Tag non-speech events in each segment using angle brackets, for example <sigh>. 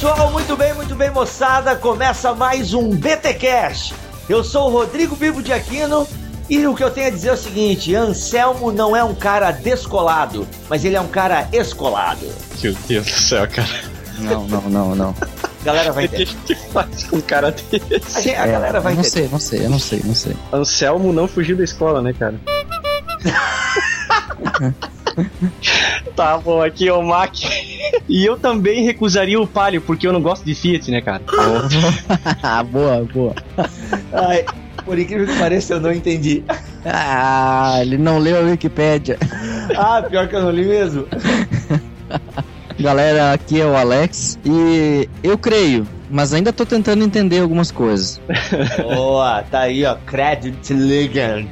pessoal, muito bem, muito bem, moçada. Começa mais um BT Cash. Eu sou o Rodrigo Bibo de Aquino e o que eu tenho a dizer é o seguinte: Anselmo não é um cara descolado, mas ele é um cara escolado. Meu Deus do céu, cara. Não, não, não, não. A galera vai O que entender. faz com um cara desse? A, gente- a galera vai É, não entender. sei, não sei, eu não sei, não sei. Anselmo não fugiu da escola, né, cara? <laughs> tá bom, aqui é o Mac. E eu também recusaria o Palio, porque eu não gosto de Fiat, né, cara? <laughs> Ah, boa, boa. Ai, por incrível que pareça, eu não entendi. Ah, ele não leu a Wikipédia. Ah, pior que eu não li mesmo. Galera, aqui é o Alex e eu creio, mas ainda tô tentando entender algumas coisas. <laughs> Boa, tá aí, ó. Credit Ligand.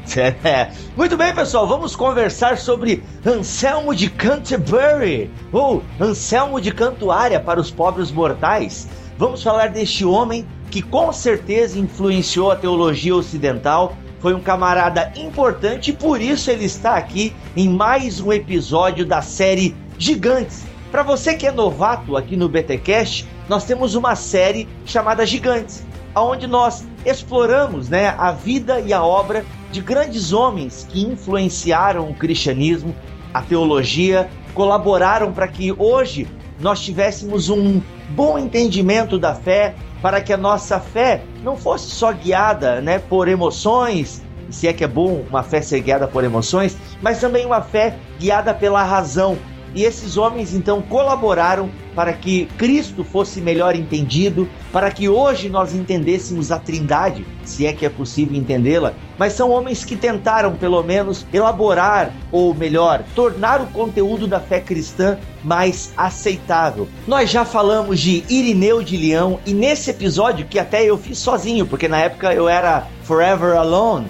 <laughs> Muito bem, pessoal, vamos conversar sobre Anselmo de Canterbury, ou Anselmo de Cantuária para os pobres mortais. Vamos falar deste homem que com certeza influenciou a teologia ocidental. Foi um camarada importante e por isso ele está aqui em mais um episódio da série Gigantes. Para você que é novato aqui no BTcast, nós temos uma série chamada Gigantes, onde nós exploramos, né, a vida e a obra de grandes homens que influenciaram o cristianismo, a teologia, colaboraram para que hoje nós tivéssemos um bom entendimento da fé, para que a nossa fé não fosse só guiada, né, por emoções, se é que é bom uma fé ser guiada por emoções, mas também uma fé guiada pela razão. E esses homens então colaboraram para que Cristo fosse melhor entendido, para que hoje nós entendêssemos a Trindade, se é que é possível entendê-la. Mas são homens que tentaram, pelo menos, elaborar, ou melhor, tornar o conteúdo da fé cristã mais aceitável. Nós já falamos de Irineu de Leão, e nesse episódio, que até eu fiz sozinho, porque na época eu era Forever Alone.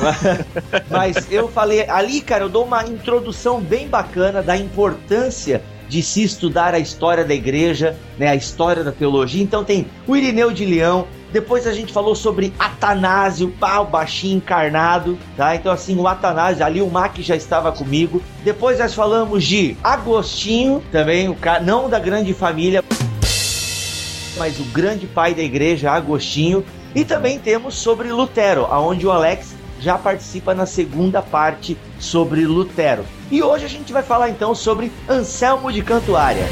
<laughs> Mas eu falei, ali, cara, eu dou uma introdução bem bacana da importância de se estudar a história da igreja, né, a história da teologia. Então tem o Irineu de Leão, depois a gente falou sobre Atanásio, pá, o baixinho encarnado, tá? Então assim, o Atanásio, ali o Mac já estava comigo. Depois nós falamos de Agostinho, também o cara, não da grande família, mas o grande pai da igreja, Agostinho. E também temos sobre Lutero, aonde o Alex já participa na segunda parte sobre Lutero. E hoje a gente vai falar então sobre Anselmo de Cantuária.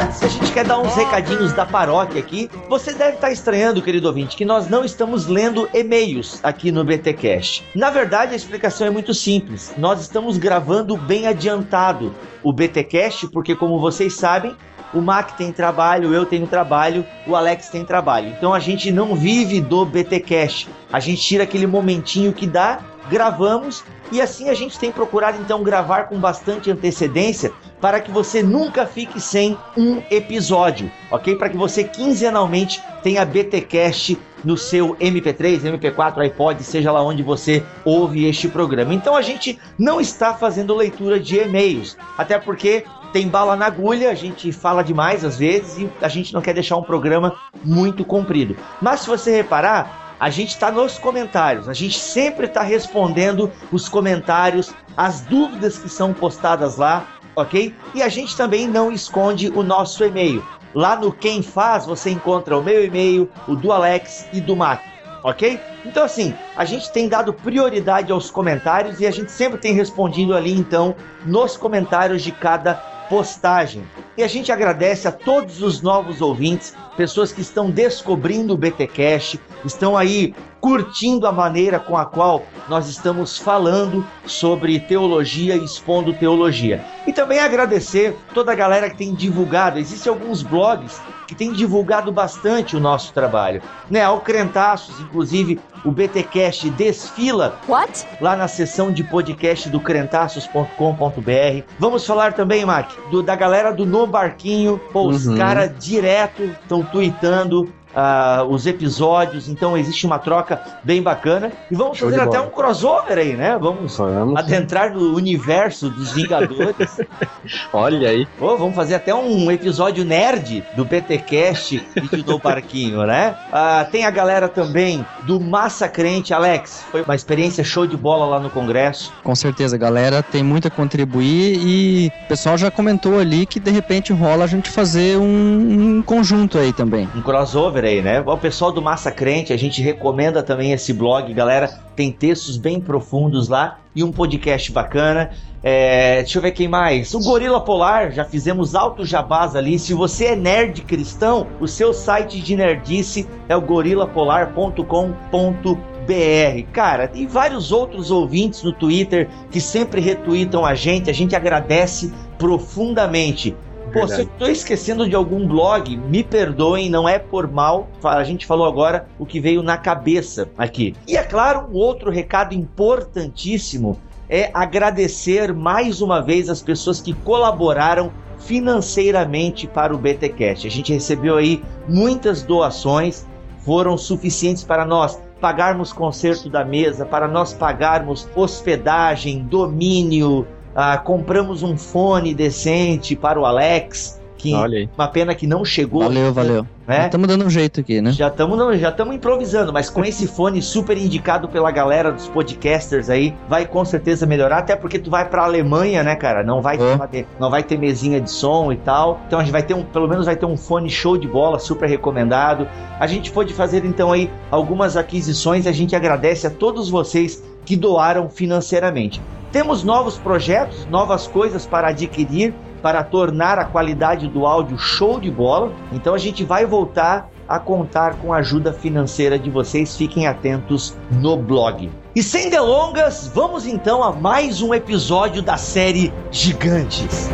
Antes, a gente quer dar uns recadinhos da paróquia aqui. Você deve estar estranhando, querido ouvinte, que nós não estamos lendo e-mails aqui no BTcast. Na verdade, a explicação é muito simples. Nós estamos gravando bem adiantado o BTcast, porque como vocês sabem, o Mac tem trabalho, eu tenho trabalho, o Alex tem trabalho. Então a gente não vive do BTcast. A gente tira aquele momentinho que dá, gravamos e assim a gente tem procurado então gravar com bastante antecedência para que você nunca fique sem um episódio, ok? Para que você quinzenalmente tenha BTcast no seu MP3, MP4, iPod, seja lá onde você ouve este programa. Então a gente não está fazendo leitura de e-mails, até porque tem bala na agulha, a gente fala demais às vezes e a gente não quer deixar um programa muito comprido. Mas se você reparar, a gente está nos comentários, a gente sempre está respondendo os comentários, as dúvidas que são postadas lá, ok? E a gente também não esconde o nosso e-mail. Lá no Quem Faz você encontra o meu e-mail, o do Alex e do Mac, ok? Então assim, a gente tem dado prioridade aos comentários e a gente sempre tem respondido ali então nos comentários de cada postagem. E a gente agradece a todos os novos ouvintes, pessoas que estão descobrindo o BTcast, estão aí curtindo a maneira com a qual nós estamos falando sobre teologia e expondo teologia. E também agradecer toda a galera que tem divulgado. Existem alguns blogs que têm divulgado bastante o nosso trabalho. Né? Ao Crentaços, inclusive, o BTcast desfila What? lá na seção de podcast do crentaços.com.br. Vamos falar também, Mac, do, da galera do No Barquinho. Pô, os Uhum. caras direto estão tweetando uh, os episódios, então existe uma troca bem bacana. E vamos Show fazer até um crossover aí, né? Vamos, vamos. adentrar no universo dos Vingadores. <laughs> Olha aí. Oh, vamos fazer até um episódio nerd do BTcast e do Parquinho, né? Uh, tem a galera também do Massa Crente, Alex. Foi uma experiência show de bola lá no Congresso. Com certeza, galera tem muito a contribuir e o pessoal já comentou ali que de repente rola a gente fazer um, um conjunto aí também. Um crossover aí, né? O pessoal do Massa Crente, a gente recomenda também esse blog, galera. Tem textos bem profundos lá e um podcast bacana. É, deixa eu ver quem mais. O Gorila Polar, já fizemos alto jabás ali. Se você é nerd cristão, o seu site de nerdice é o gorilapolar.com.br. Cara, tem vários outros ouvintes no Twitter que sempre retweetam a gente, a gente agradece profundamente. Pô, se eu tô esquecendo de algum blog, me perdoem, não é por mal. A gente falou agora o que veio na cabeça aqui. E é claro, um outro recado importantíssimo é agradecer mais uma vez as pessoas que colaboraram financeiramente para o BTcast. A gente recebeu aí muitas doações, foram suficientes para nós pagarmos conserto da mesa, para nós pagarmos hospedagem, domínio, ah, compramos um fone decente para o Alex. Que uma pena que não chegou. Valeu, valeu. Né? Estamos dando um jeito aqui, né? Já estamos já estamos improvisando, mas com esse fone super indicado pela galera dos podcasters aí, vai com certeza melhorar, até porque tu vai para Alemanha, né, cara? Não vai oh. ter, não vai ter mesinha de som e tal. Então a gente vai ter um, pelo menos vai ter um fone show de bola, super recomendado. A gente pode fazer então aí algumas aquisições, a gente agradece a todos vocês que doaram financeiramente. Temos novos projetos, novas coisas para adquirir, para tornar a qualidade do áudio show de bola. Então a gente vai voltar a contar com a ajuda financeira de vocês. Fiquem atentos no blog. E sem delongas, vamos então a mais um episódio da série Gigantes.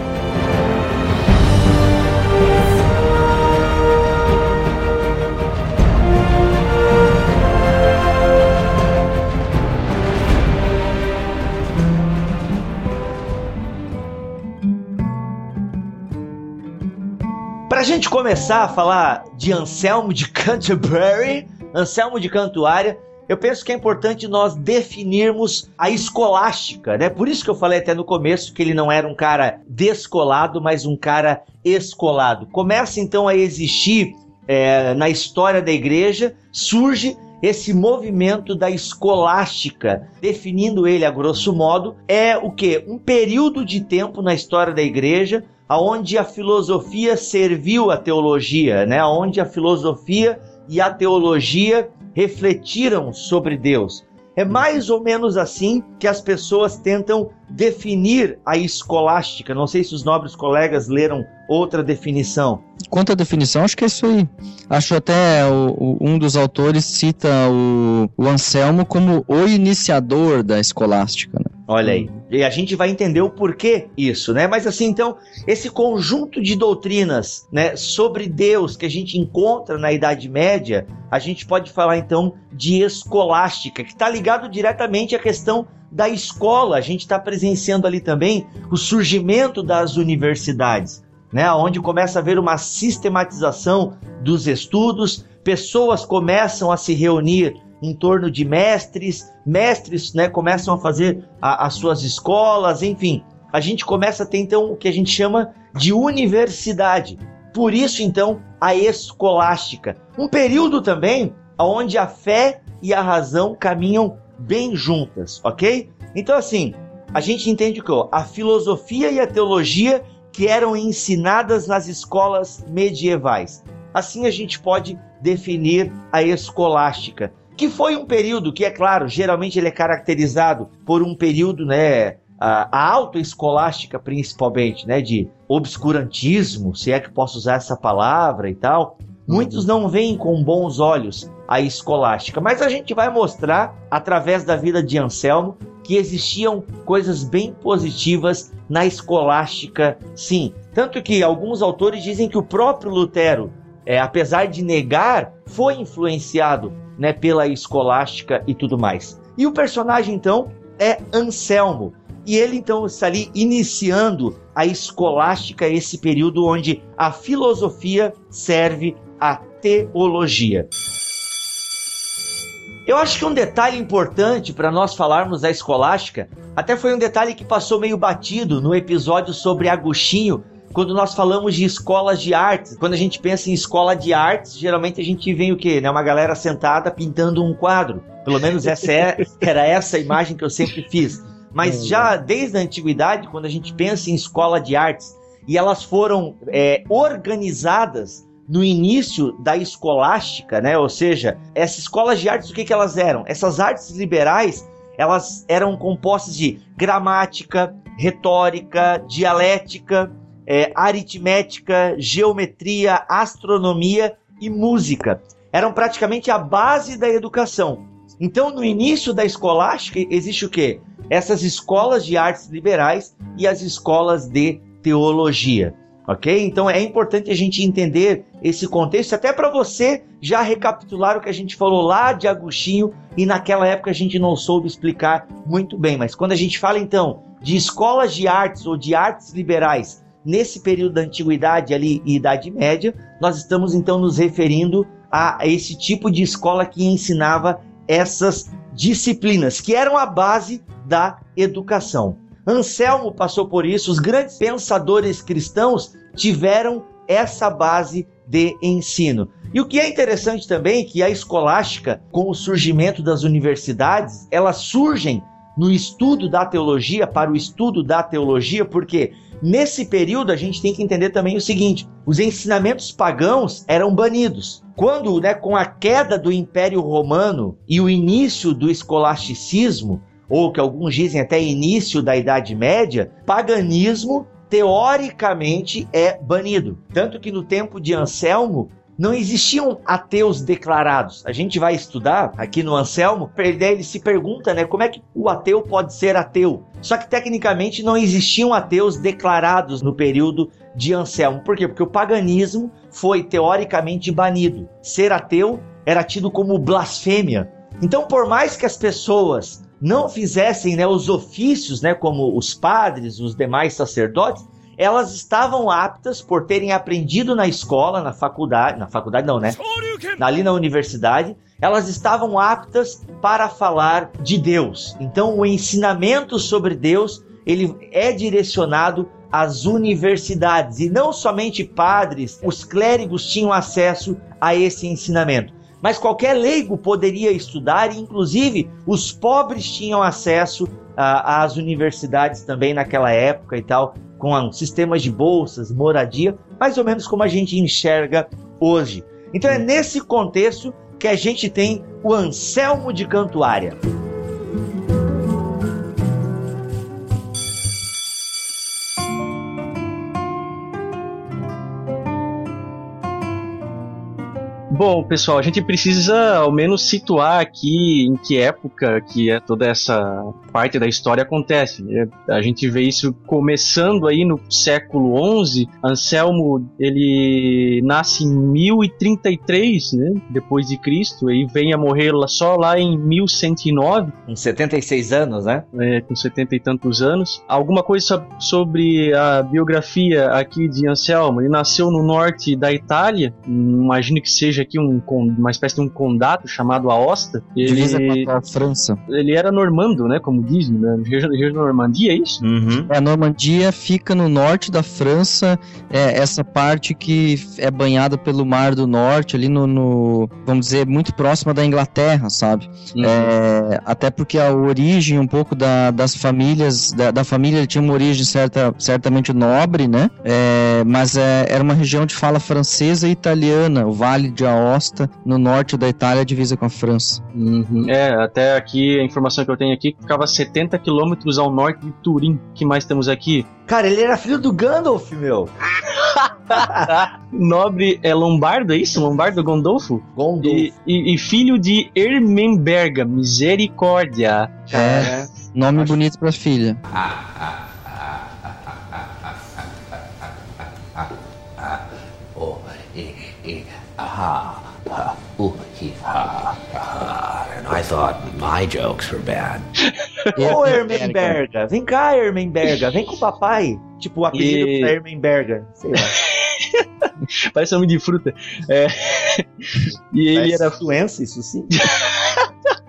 Gente começar a falar de Anselmo de Canterbury, Anselmo de Cantuária, eu penso que é importante nós definirmos a escolástica, né? Por isso que eu falei até no começo que ele não era um cara descolado, mas um cara escolado. Começa então a existir é, na história da igreja, surge esse movimento da escolástica, definindo ele a grosso modo, é o que? Um período de tempo na história da igreja aonde a filosofia serviu a teologia, né? Aonde a filosofia e a teologia refletiram sobre Deus. É mais ou menos assim que as pessoas tentam definir a escolástica. Não sei se os nobres colegas leram outra definição. Quanto à definição, acho que é isso aí. Acho até o, o, um dos autores cita o, o Anselmo como o iniciador da escolástica. Né? Olha aí. E a gente vai entender o porquê isso, né? Mas assim, então, esse conjunto de doutrinas, né, sobre Deus que a gente encontra na Idade Média, a gente pode falar então de escolástica, que está ligado diretamente à questão da escola. A gente está presenciando ali também o surgimento das universidades, né? Onde começa a haver uma sistematização dos estudos, pessoas começam a se reunir em torno de mestres, mestres né, começam a fazer a, as suas escolas, enfim. A gente começa a ter então o que a gente chama de universidade. Por isso, então, a escolástica. Um período também onde a fé e a razão caminham bem juntas, ok? Então, assim, a gente entende que a filosofia e a teologia que eram ensinadas nas escolas medievais. Assim a gente pode definir a escolástica que foi um período que, é claro, geralmente ele é caracterizado por um período, né, a, a autoescolástica principalmente, né, de obscurantismo, se é que posso usar essa palavra e tal. Muitos não veem com bons olhos a escolástica, mas a gente vai mostrar através da vida de Anselmo que existiam coisas bem positivas na escolástica, sim. Tanto que alguns autores dizem que o próprio Lutero, é, apesar de negar, foi influenciado né, pela escolástica e tudo mais. E o personagem então é Anselmo. E ele então está ali iniciando a escolástica, esse período onde a filosofia serve a teologia. Eu acho que um detalhe importante para nós falarmos da escolástica, até foi um detalhe que passou meio batido no episódio sobre Agostinho, quando nós falamos de escolas de artes. Quando a gente pensa em escola de artes, geralmente a gente vê o quê? Né? Uma galera sentada pintando um quadro. Pelo menos essa é, <laughs> era essa a imagem que eu sempre fiz. Mas já desde a antiguidade, quando a gente pensa em escola de artes, e elas foram é, organizadas no início da escolástica, né? Ou seja, essas escolas de artes, o que, que elas eram? Essas artes liberais, elas eram compostas de gramática, retórica, dialética, é, aritmética, geometria, astronomia e música. Eram praticamente a base da educação. Então, no início da escolástica, existe o quê? Essas escolas de artes liberais e as escolas de teologia. Ok? Então é importante a gente entender esse contexto, até para você já recapitular o que a gente falou lá de Agostinho e naquela época a gente não soube explicar muito bem. Mas quando a gente fala então de escolas de artes ou de artes liberais nesse período da antiguidade ali e idade média, nós estamos então nos referindo a esse tipo de escola que ensinava essas disciplinas que eram a base da educação. Anselmo passou por isso, os grandes pensadores cristãos tiveram essa base de ensino. E o que é interessante também é que a escolástica, com o surgimento das universidades, elas surgem no estudo da teologia, para o estudo da teologia, porque nesse período a gente tem que entender também o seguinte: os ensinamentos pagãos eram banidos. Quando, né, com a queda do Império Romano e o início do escolasticismo, ou que alguns dizem até início da Idade Média, paganismo teoricamente é banido. Tanto que no tempo de Anselmo não existiam ateus declarados. A gente vai estudar aqui no Anselmo, ele se pergunta, né, como é que o ateu pode ser ateu? Só que tecnicamente não existiam ateus declarados no período de Anselmo. Por quê? Porque o paganismo foi teoricamente banido. Ser ateu era tido como blasfêmia. Então, por mais que as pessoas não fizessem né, os ofícios, né, como os padres, os demais sacerdotes, elas estavam aptas por terem aprendido na escola, na faculdade, na faculdade não, né? Ali na universidade, elas estavam aptas para falar de Deus. Então, o ensinamento sobre Deus, ele é direcionado às universidades e não somente padres, os clérigos tinham acesso a esse ensinamento mas qualquer leigo poderia estudar e, inclusive, os pobres tinham acesso ah, às universidades também naquela época e tal, com sistemas de bolsas, moradia, mais ou menos como a gente enxerga hoje. Então é nesse contexto que a gente tem o Anselmo de Cantuária. Bom, pessoal, a gente precisa ao menos situar aqui em que época que é toda essa parte da história acontece. A gente vê isso começando aí no século XI. Anselmo ele nasce em 1033, né, depois de Cristo, e vem a morrer só lá em 1109. Com 76 anos, né? É, com 70 e tantos anos. Alguma coisa sobre a biografia aqui de Anselmo? Ele nasceu no norte da Itália, imagino que seja aqui um, uma espécie de um condado chamado Aosta. Divisa com a França. Ele era normando, né? Como dizem, né? <laughs> Região da Normandia, é isso? Uhum. É, a Normandia fica no norte da França, é essa parte que é banhada pelo Mar do Norte, ali no, no vamos dizer, muito próxima da Inglaterra, sabe? Uhum. É, até porque a origem um pouco da, das famílias, da, da família tinha uma origem certa, certamente nobre, né? É, mas é, era uma região de fala francesa e italiana, o Vale de Aosta, no norte da Itália, divisa com a França. Uhum. É, até aqui, a informação que eu tenho aqui, ficava 70 quilômetros ao norte de Turim. O que mais temos aqui? Cara, ele era filho do Gandalf, meu. <laughs> Nobre é Lombardo, é isso? Lombardo Gondolfo? Gondolfo. E, e, e, filho de Ermenberga, misericórdia. É, nome Acho... bonito pra filha. oh, e, ha, ooh, he, ha, ha. And I thought my jokes were bad. <laughs> Ô, Ermenberga, vem cá, Ermenberga, vem com o papai. Tipo, o apelido e... pra Ermenberga, sei lá. <laughs> Parece nome de fruta. É. <laughs> E ele Parece era doença, isso sim.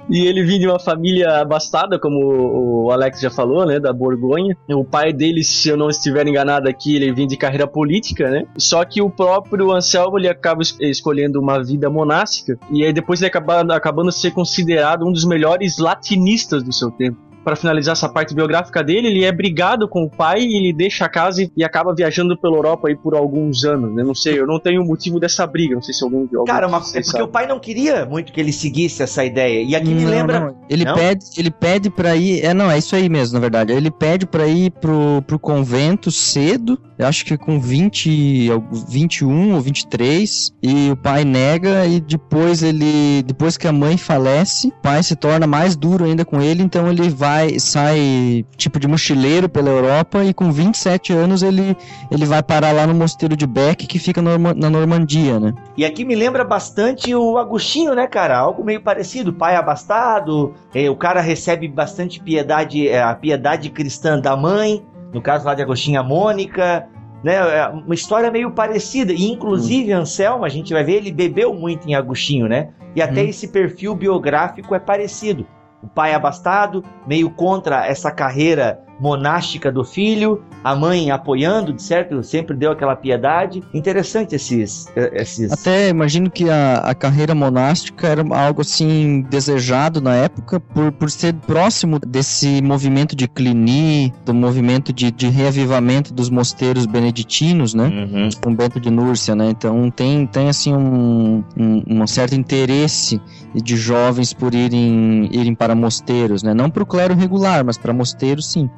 E ele vinha de uma família abastada, como o Alex já falou, né, da Borgonha. O pai dele, se eu não estiver enganado aqui, ele vinha de carreira política, né? Só que o próprio Anselmo, ele acaba es- escolhendo uma vida monástica e aí depois ele acaba acabando ser considerado um dos melhores latinistas do seu tempo. Para finalizar essa parte biográfica dele, ele é brigado com o pai e ele deixa a casa e, acaba viajando pela Europa aí por alguns anos, né? Não sei, eu não tenho o motivo dessa briga, não sei se alguém... alguém Cara, uma, é porque sabem. o pai não queria muito que ele seguisse essa ideia. E aqui me Não, lembra. não, Ele Não? pede, ele pede para ir. É, não, é isso aí mesmo, na verdade. Ele pede pra ir pro, pro convento cedo, eu acho que com 20, al- 21 ou 23, e o pai nega e depois ele, depois que a mãe falece, o pai se torna mais duro ainda com ele, então ele vai sai tipo de mochileiro pela Europa e com 27 anos ele ele vai parar lá no mosteiro de Beck que fica Norma- na Normandia, né? E aqui me lembra bastante o Agostinho, né, cara? Algo meio parecido. Pai abastado, eh, o cara recebe bastante piedade, eh, a piedade cristã da mãe, no caso lá de Agostinho, a Mônica. Né, é uma história meio parecida. E inclusive Anselmo, a gente vai ver, ele bebeu muito em Agostinho, né? E até Hum. esse perfil biográfico é parecido. O pai abastado, meio contra essa carreira monástica do filho, a mãe apoiando, de certo, sempre deu aquela piedade. Interessante esses, esses Até imagino que a, a carreira monástica era algo assim desejado na época por, por ser próximo desse movimento de Cluny, do movimento de, de reavivamento dos mosteiros beneditinos, né? Uhum. Com Bento de Núrcia, né? Então tem, tem assim um, um, um certo interesse de jovens por irem, irem para mosteiros, né? Não para o clero regular, mas para mosteiros sim.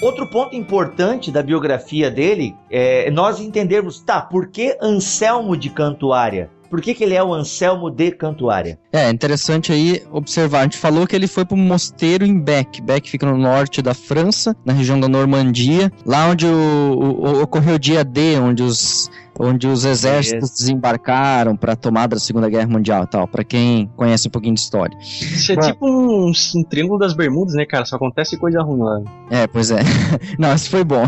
Outro ponto importante da biografia dele é nós entendermos, tá, por que Anselmo de Cantuária? Por que, que ele é o Anselmo de Cantuária? É interessante aí observar. A gente falou que ele foi para um mosteiro em Bec. Bec fica no norte da França, na região da Normandia, lá onde o, o- ocorreu o dia D, onde os onde os exércitos desembarcaram para a tomada da Segunda Guerra Mundial, e tal. Para quem conhece um pouquinho de história. Isso é Bom. tipo um, um triângulo das bermudas, né, cara? Só acontece coisa ruim lá. É, pois é. <laughs> Não, esse foi bom.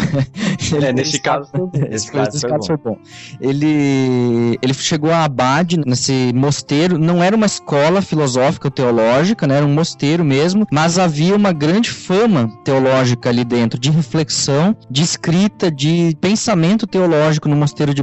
É, nesse caso. Esse caso, esse caso foi bom. Ele, ele chegou a abade nesse mosteiro. Não era uma escola filosófica ou teológica, né? Era um mosteiro mesmo. Mas havia uma grande fama teológica ali dentro, de reflexão, de escrita, de pensamento teológico no mosteiro de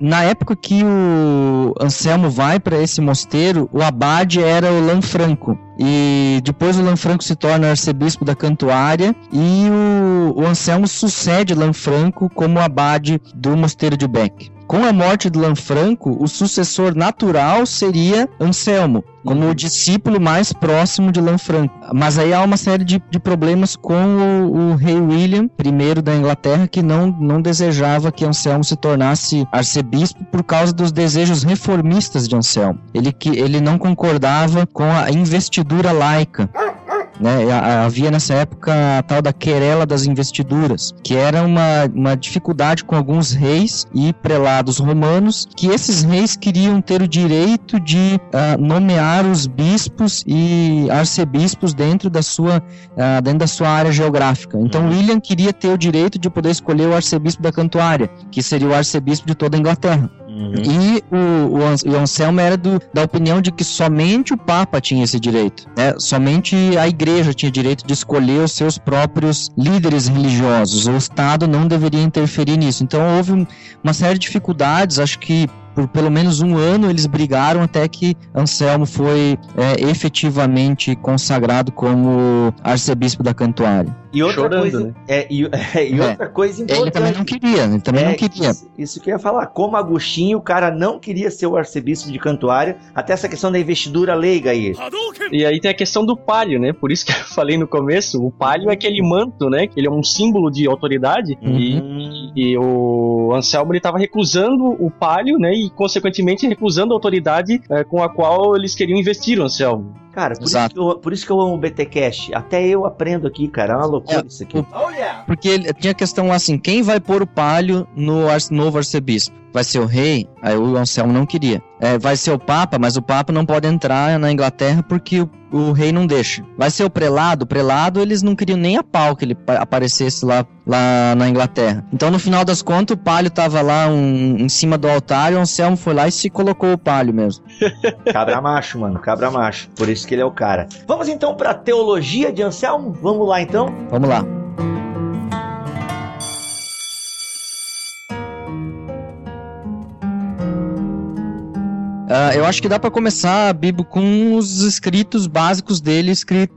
Na época que o Anselmo vai para esse mosteiro, o abade era o Lanfranco. E depois o Lanfranco se torna arcebispo da Cantuária e o, o Anselmo sucede Lanfranco como abade do mosteiro de Beck. Com a morte de Lanfranco, o sucessor natural seria Anselmo, como o discípulo mais próximo de Lanfranco. Mas aí há uma série de, de problemas com o, o rei William I da Inglaterra, que não, não desejava que Anselmo se tornasse arcebispo por causa dos desejos reformistas de Anselmo. Ele, que, ele não concordava com a investidura laica. Né, havia nessa época a tal da querela das investiduras, que era uma, uma dificuldade com alguns reis e prelados romanos, que esses reis queriam ter o direito de ah, nomear os bispos e arcebispos dentro da sua ah, dentro da sua área geográfica. Então Uhum. William queria ter o direito de poder escolher o arcebispo da Cantuária, que seria o arcebispo de toda a Inglaterra. E o, o, Ans- o Anselmo era do, da opinião de que somente o Papa tinha esse direito. Né? Somente a igreja tinha direito de escolher os seus próprios líderes religiosos. O Estado não deveria interferir nisso. Então houve um- uma série de dificuldades, acho que por pelo menos um ano eles brigaram até que Anselmo foi é, efetivamente consagrado como arcebispo da Cantuária. E outra Chorando, coisa, né? é, e, <laughs> e É. outra coisa importante. Ele também não queria, ele também É, não queria. Isso, isso que eu ia falar. Como Agostinho, o cara não queria ser o arcebispo de Cantuária, até essa questão da investidura leiga aí. E aí tem a questão do palio, né? Por isso que eu <laughs> falei no começo, o palio é aquele manto, né? Que ele é um símbolo de autoridade. Hum. E, e o Anselmo ele tava recusando o palio, né? E consequentemente recusando a autoridade eh, com a qual eles queriam investir o Anselmo. Cara, por isso, eu, por isso que eu amo o BT Cash. Até eu aprendo aqui, cara. É uma loucura É, isso aqui. o- Porque ele, tinha a questão assim, quem vai pôr o palio no ar- novo arcebispo? Vai ser o rei? Aí o Anselmo não queria. É, vai ser o papa, mas o papa não pode entrar na Inglaterra porque o, o rei não deixa. Vai ser o prelado? O prelado eles não queriam nem a pau que ele pa- aparecesse lá, lá na Inglaterra. Então no final das contas o, pa- palho tava lá um, em cima do altar e o Anselmo foi lá e se colocou o palho mesmo. <laughs> Cabra macho, mano, cabra macho. Por isso que ele é o cara. Vamos então pra teologia de Anselmo? Vamos lá então? Vamos lá. Uh, eu acho que dá para começar, Bibo, com os escritos básicos dele,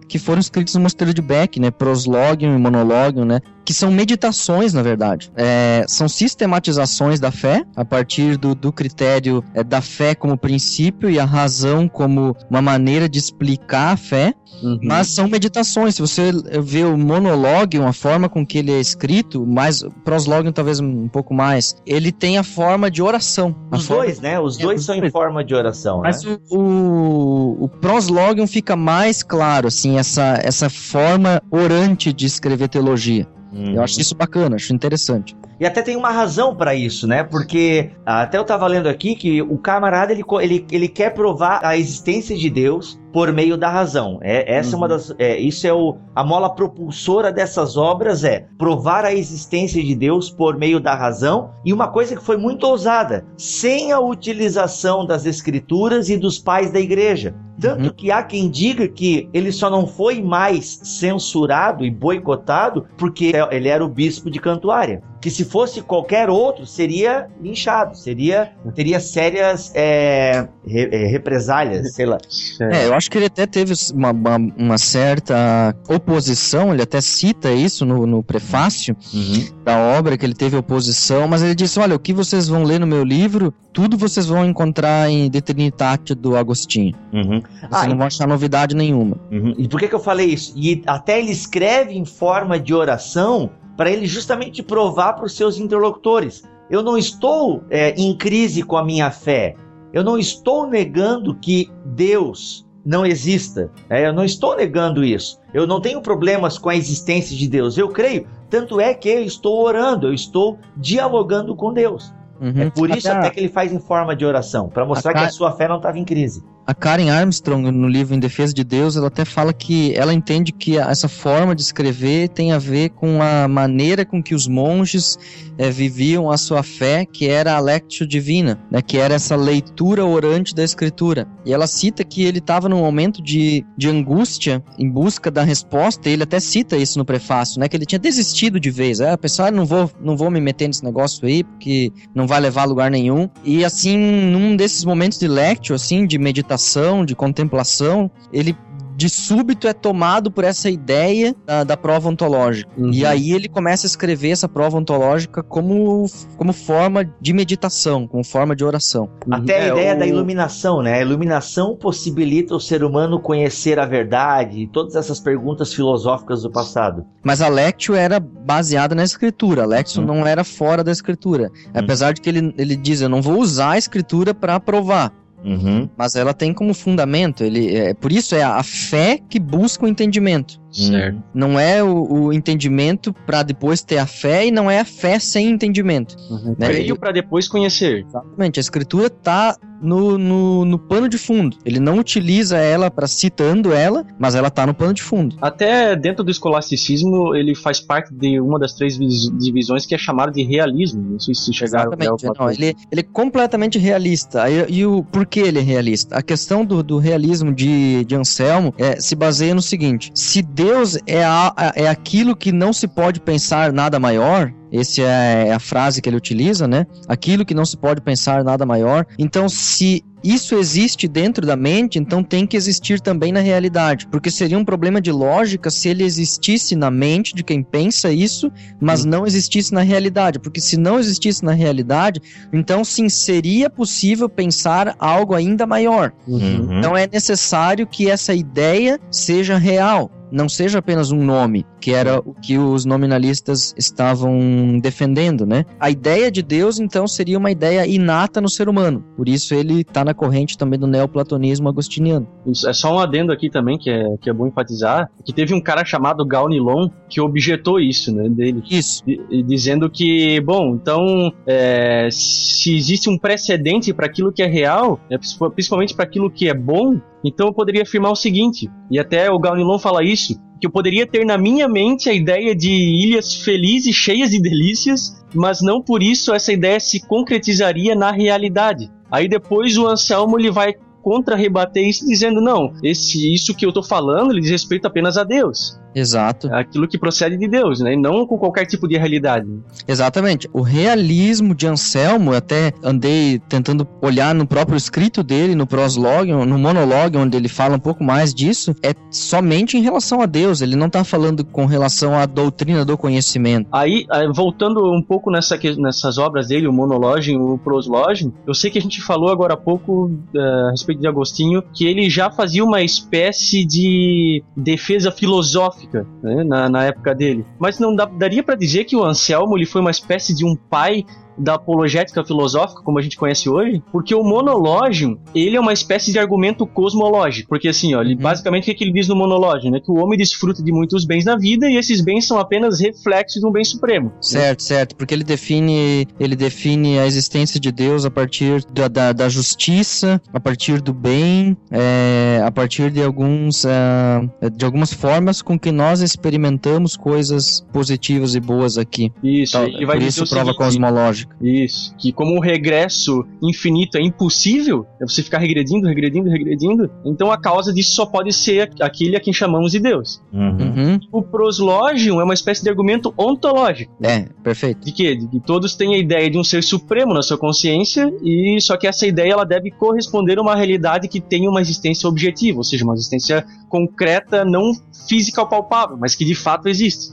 que foram escritos no Mosteiro de Beck, né? Proslogium e Monologium, né? Que são meditações, na verdade. É, são sistematizações da fé, a partir do, do critério é, da fé como princípio e a razão como uma maneira de explicar a fé. Uhum. Mas são meditações. Se você vê o monólogo, a forma com que ele é escrito, mais proslogium talvez um pouco mais, ele tem a forma de oração. Os forma... dois, né? Os dois é, são em forma de oração. Mas né? o, o, fica mais claro, assim, essa, essa forma orante de escrever teologia. Uhum. Eu acho isso bacana, acho interessante. E até tem uma razão para isso, né? Porque até eu tava lendo aqui que o camarada ele, ele, ele quer provar a existência de Deus por meio da razão. É, essa uhum. é uma uhum. das, é, isso é o, a mola propulsora dessas obras é provar a existência de Deus por meio da razão e uma coisa que foi muito ousada, sem a utilização das escrituras e dos pais da igreja. Tanto uhum. que há quem diga que ele só não foi mais censurado e boicotado porque ele era o bispo de Cantuária que se fosse qualquer outro seria linchado, seria teria sérias é, re, é, represálias, sei lá. É, eu acho que ele até teve uma, uma, uma certa oposição, ele até cita isso no, no prefácio uhum. da obra, que ele teve oposição, mas ele disse, olha, o que vocês vão ler no meu livro, tudo vocês vão encontrar em De Trinitate do Agostinho. Uhum. Vocês ah, não vão achar novidade nenhuma. Uhum. E por que, que eu falei isso? E até ele escreve em forma de oração para ele justamente provar para os seus interlocutores: eu não estou é, em crise com a minha fé, eu não estou negando que Deus não exista, é, eu não estou negando isso, eu não tenho problemas com a existência de Deus, eu creio, tanto é que eu estou orando, eu estou dialogando com Deus. Uhum. É por isso até, até que ele faz em forma de oração, para mostrar a que a sua fé não estava em crise. A Karen Armstrong, no livro Em Defesa de Deus, ela até fala que ela entende que essa forma de escrever tem a ver com a maneira com que os monges é, viviam a sua fé, que era a lectio divina, né, que era essa leitura orante da escritura. E ela cita que ele estava num momento de, de angústia em busca da resposta, ele até cita isso no prefácio, né, que ele tinha desistido de vez. É, pessoal, não vou, não vou me meter nesse negócio aí, porque não vai levar a lugar nenhum. E assim, num desses momentos de lectio, assim, de meditação, meditação, de contemplação, ele de súbito é tomado por essa ideia da, da prova ontológica. Uhum. E aí ele começa a escrever essa prova ontológica como, como forma de meditação, como forma de oração. Até a é, ideia o... da iluminação, né? A iluminação possibilita o ser humano conhecer a verdade e todas essas perguntas filosóficas do passado. Mas a Lectio era baseada na escritura. A Lectio uhum. não era fora da escritura. Uhum. Apesar de que ele, ele diz, eu não vou usar a escritura para provar. Uhum. Mas ela tem como fundamento, ele, é, por isso é a fé que busca o entendimento. Certo. Não é o, o entendimento para depois ter a fé e não é a fé sem entendimento. Uhum. Né? Creio para depois conhecer. Exatamente. A escritura está no, no, no, pano de fundo. Ele não utiliza ela para citando ela, mas ela está no pano de fundo. Até dentro do escolasticismo, ele faz parte de uma das três divisões que é chamada de realismo. Não sei se chegaram Exatamente. Não, ele, ele é completamente realista. E, e, o por que ele é realista? A questão do, do realismo de, de Anselmo é, se baseia no seguinte: se Deus Deus é, a, é aquilo que não se pode pensar nada maior. Essa é, é a frase que ele utiliza, né? Aquilo que não se pode pensar nada maior. Então, se isso existe dentro da mente, então tem que existir também na realidade. Porque seria um problema de lógica se ele existisse na mente de quem pensa isso, mas não existisse na realidade. Porque se não existisse na realidade, então sim seria possível pensar algo ainda maior. Uhum. Então é necessário que essa ideia seja real não seja apenas um nome, que era o que os nominalistas estavam defendendo, né? A ideia de Deus, então, seria uma ideia inata no ser humano. Por isso ele está na corrente também do neoplatonismo agostiniano. Isso, é só um adendo aqui também, que é, que é bom enfatizar, que teve um cara chamado Gaunilon que objetou isso, né, dele. Isso. dizendo que, bom, então, é, se existe um precedente para aquilo que é real, é, principalmente para aquilo que é bom, Então eu poderia afirmar o seguinte, e até o Gaunilon fala isso, que eu poderia ter na minha mente a ideia de ilhas felizes, cheias de delícias, mas não por isso essa ideia se concretizaria na realidade. Aí depois o Anselmo ele vai contra-rebater isso dizendo não, esse isso que eu tô falando, ele diz respeito apenas a Deus. Exato. É aquilo que procede de Deus, né? E não com qualquer tipo de realidade. Exatamente. O realismo de Anselmo, até andei tentando olhar no próprio escrito dele, no proslog, no monologue, onde ele fala um pouco mais disso, é somente em relação a Deus. Ele não está falando com relação à doutrina do conhecimento. Aí, voltando um pouco nessa, nessas obras dele, o monologue, o proslog, eu sei que a gente falou agora há pouco uh, a respeito de Agostinho, que ele já fazia uma espécie de defesa filosófica né, na, na, época dele. Mas não daria para dizer que o Anselmo ele foi uma espécie de um pai da apologética filosófica, como a gente conhece hoje, porque o monológio, ele é uma espécie de argumento cosmológico, porque assim, ó, ele, uhum. basicamente o que, é que ele diz no monológio, né, que o homem desfruta de muitos bens na vida e esses bens são apenas reflexos de um bem supremo. Certo, né? certo, porque ele define, ele define a existência de Deus a partir da, da, da justiça, a partir do bem, é, a partir de alguns, uh, de algumas formas com que nós experimentamos coisas positivas e boas aqui. Isso, então, e vai por isso prova cosmológica lógica. Isso. Que como um regresso infinito é impossível, é você ficar regredindo, regredindo, regredindo, então a causa disso só pode ser aquele a quem chamamos de Deus. Uhum. uhum. O proslogium é uma espécie de argumento ontológico. É, perfeito. De quê? De que todos têm a ideia de um ser supremo na sua consciência, e só que essa ideia ela deve corresponder a uma realidade que tem uma existência objetiva, ou seja, uma existência concreta, não física ou palpável, mas que de fato existe.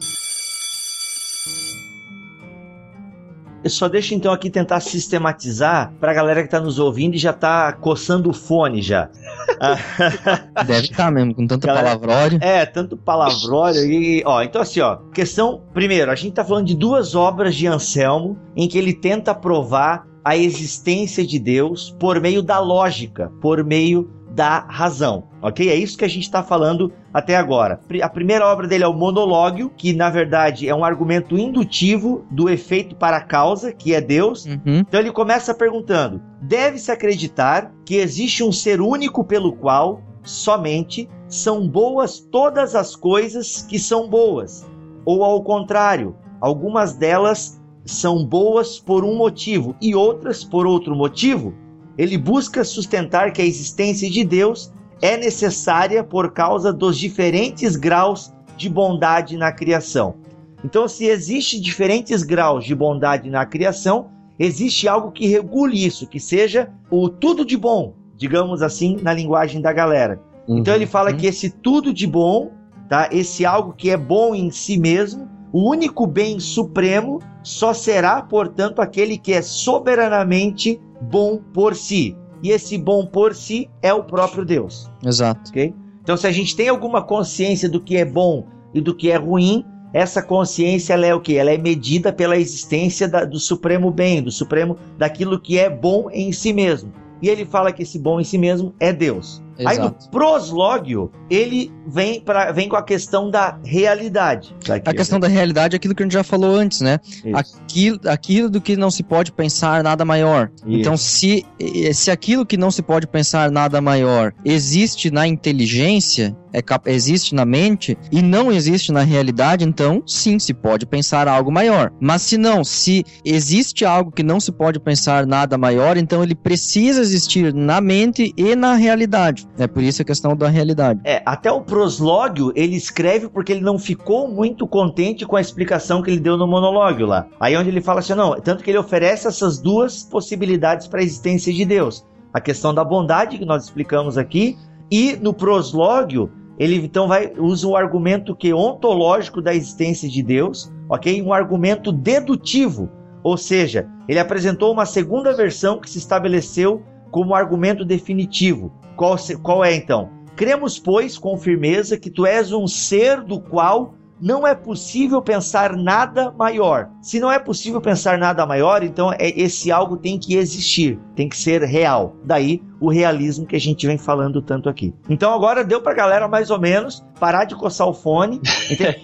Eu só deixo então aqui tentar sistematizar pra galera que tá nos ouvindo e já tá coçando o fone já. <laughs> Deve estar tá mesmo, com tanto galera, palavrório. É, tanto palavrório. E, ó, então assim, ó, questão. Primeiro, a gente tá falando de duas obras de Anselmo em que ele tenta provar a existência de Deus por meio da lógica, por meio da razão, ok? É isso que a gente está falando até agora. A primeira obra dele é o Monológio, que na verdade é um argumento indutivo do efeito para a causa, que é Deus. Uhum. Então ele começa perguntando: deve-se acreditar que existe um ser único pelo qual somente são boas todas as coisas que são boas? Ou ao contrário, algumas delas são boas por um motivo e outras por outro motivo? Ele busca sustentar que a existência de Deus é necessária por causa dos diferentes graus de bondade na criação. Então, se existe diferentes graus de bondade na criação, existe algo que regule isso, que seja o tudo de bom, digamos assim, na linguagem da galera. Uhum, então ele fala uhum. que esse tudo de bom, tá? Esse algo que é bom em si mesmo, o único bem supremo só será, portanto, aquele que é soberanamente bom por si. E esse bom por si é o próprio Deus. Exato. Okay? Então, se a gente tem alguma consciência do que é bom e do que é ruim, essa consciência ela é o que? Ela é medida pela existência da, do supremo bem, do supremo daquilo que é bom em si mesmo. E ele fala que esse bom em si mesmo é Deus. Exato. Aí no proslógio, ele vem, pra, vem com a questão da realidade. Daqui, a questão né? da realidade é aquilo que a gente já falou antes, né? Aquilo, aquilo do que não se pode pensar nada maior. Isso. Então, se, se aquilo que não se pode pensar nada maior existe na inteligência, é, existe na mente e não existe na realidade, então sim, se pode pensar algo maior. Mas se não, se existe algo que não se pode pensar nada maior, então ele precisa existir na mente e na realidade. É por isso a questão da realidade. É, até o proslógio ele escreve porque ele não ficou muito contente com a explicação que ele deu no monológio lá. Aí onde ele fala assim, não, tanto que ele oferece essas duas possibilidades para a existência de Deus. A questão da bondade que nós explicamos aqui e no proslógio ele então vai usa o argumento que é ontológico da existência de Deus, ok? Um argumento dedutivo, ou seja, ele apresentou uma segunda versão que se estabeleceu como argumento definitivo. Qual, qual é então? Cremos, pois, com firmeza que tu és um ser do qual não é possível pensar nada maior. Se não é possível pensar nada maior, então é, esse algo tem que existir, tem que ser real. Daí o realismo que a gente vem falando tanto aqui. Então agora deu pra galera mais ou menos parar de coçar o fone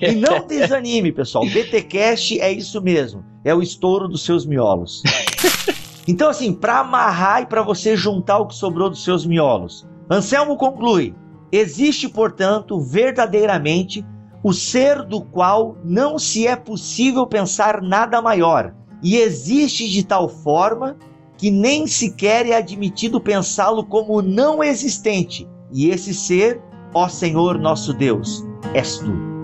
e não <laughs> desanime, pessoal. BTcast é isso mesmo, é o estouro dos seus miolos. <laughs> Então assim, para amarrar e para você juntar o que sobrou dos seus miolos, Anselmo conclui: existe, portanto, verdadeiramente o ser do qual não se é possível pensar nada maior, e existe de tal forma que nem sequer é admitido pensá-lo como não existente, e esse ser, ó Senhor nosso Deus, és tu.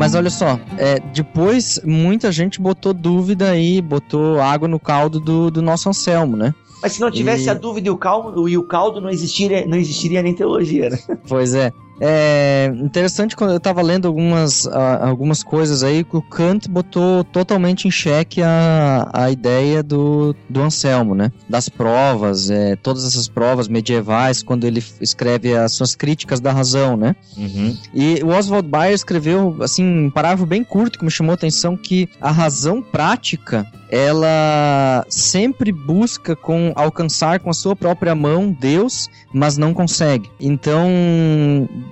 Mas olha só, é, depois muita gente botou dúvida aí, botou água no caldo do, do nosso Anselmo, né? Mas se não tivesse e... a dúvida e o, caldo, e o caldo, não existiria, não existiria nem teologia, né? Pois é. É interessante quando eu estava lendo algumas, algumas coisas aí que o Kant botou totalmente em xeque a, a ideia do, do Anselmo, né? Das provas, é, todas essas provas medievais, quando ele escreve as suas críticas da razão, né? Uhum. E o Oswald Bayer escreveu, assim, um parágrafo bem curto que me chamou a atenção que a razão prática ela sempre busca com alcançar com a sua própria mão Deus, mas não consegue. Então,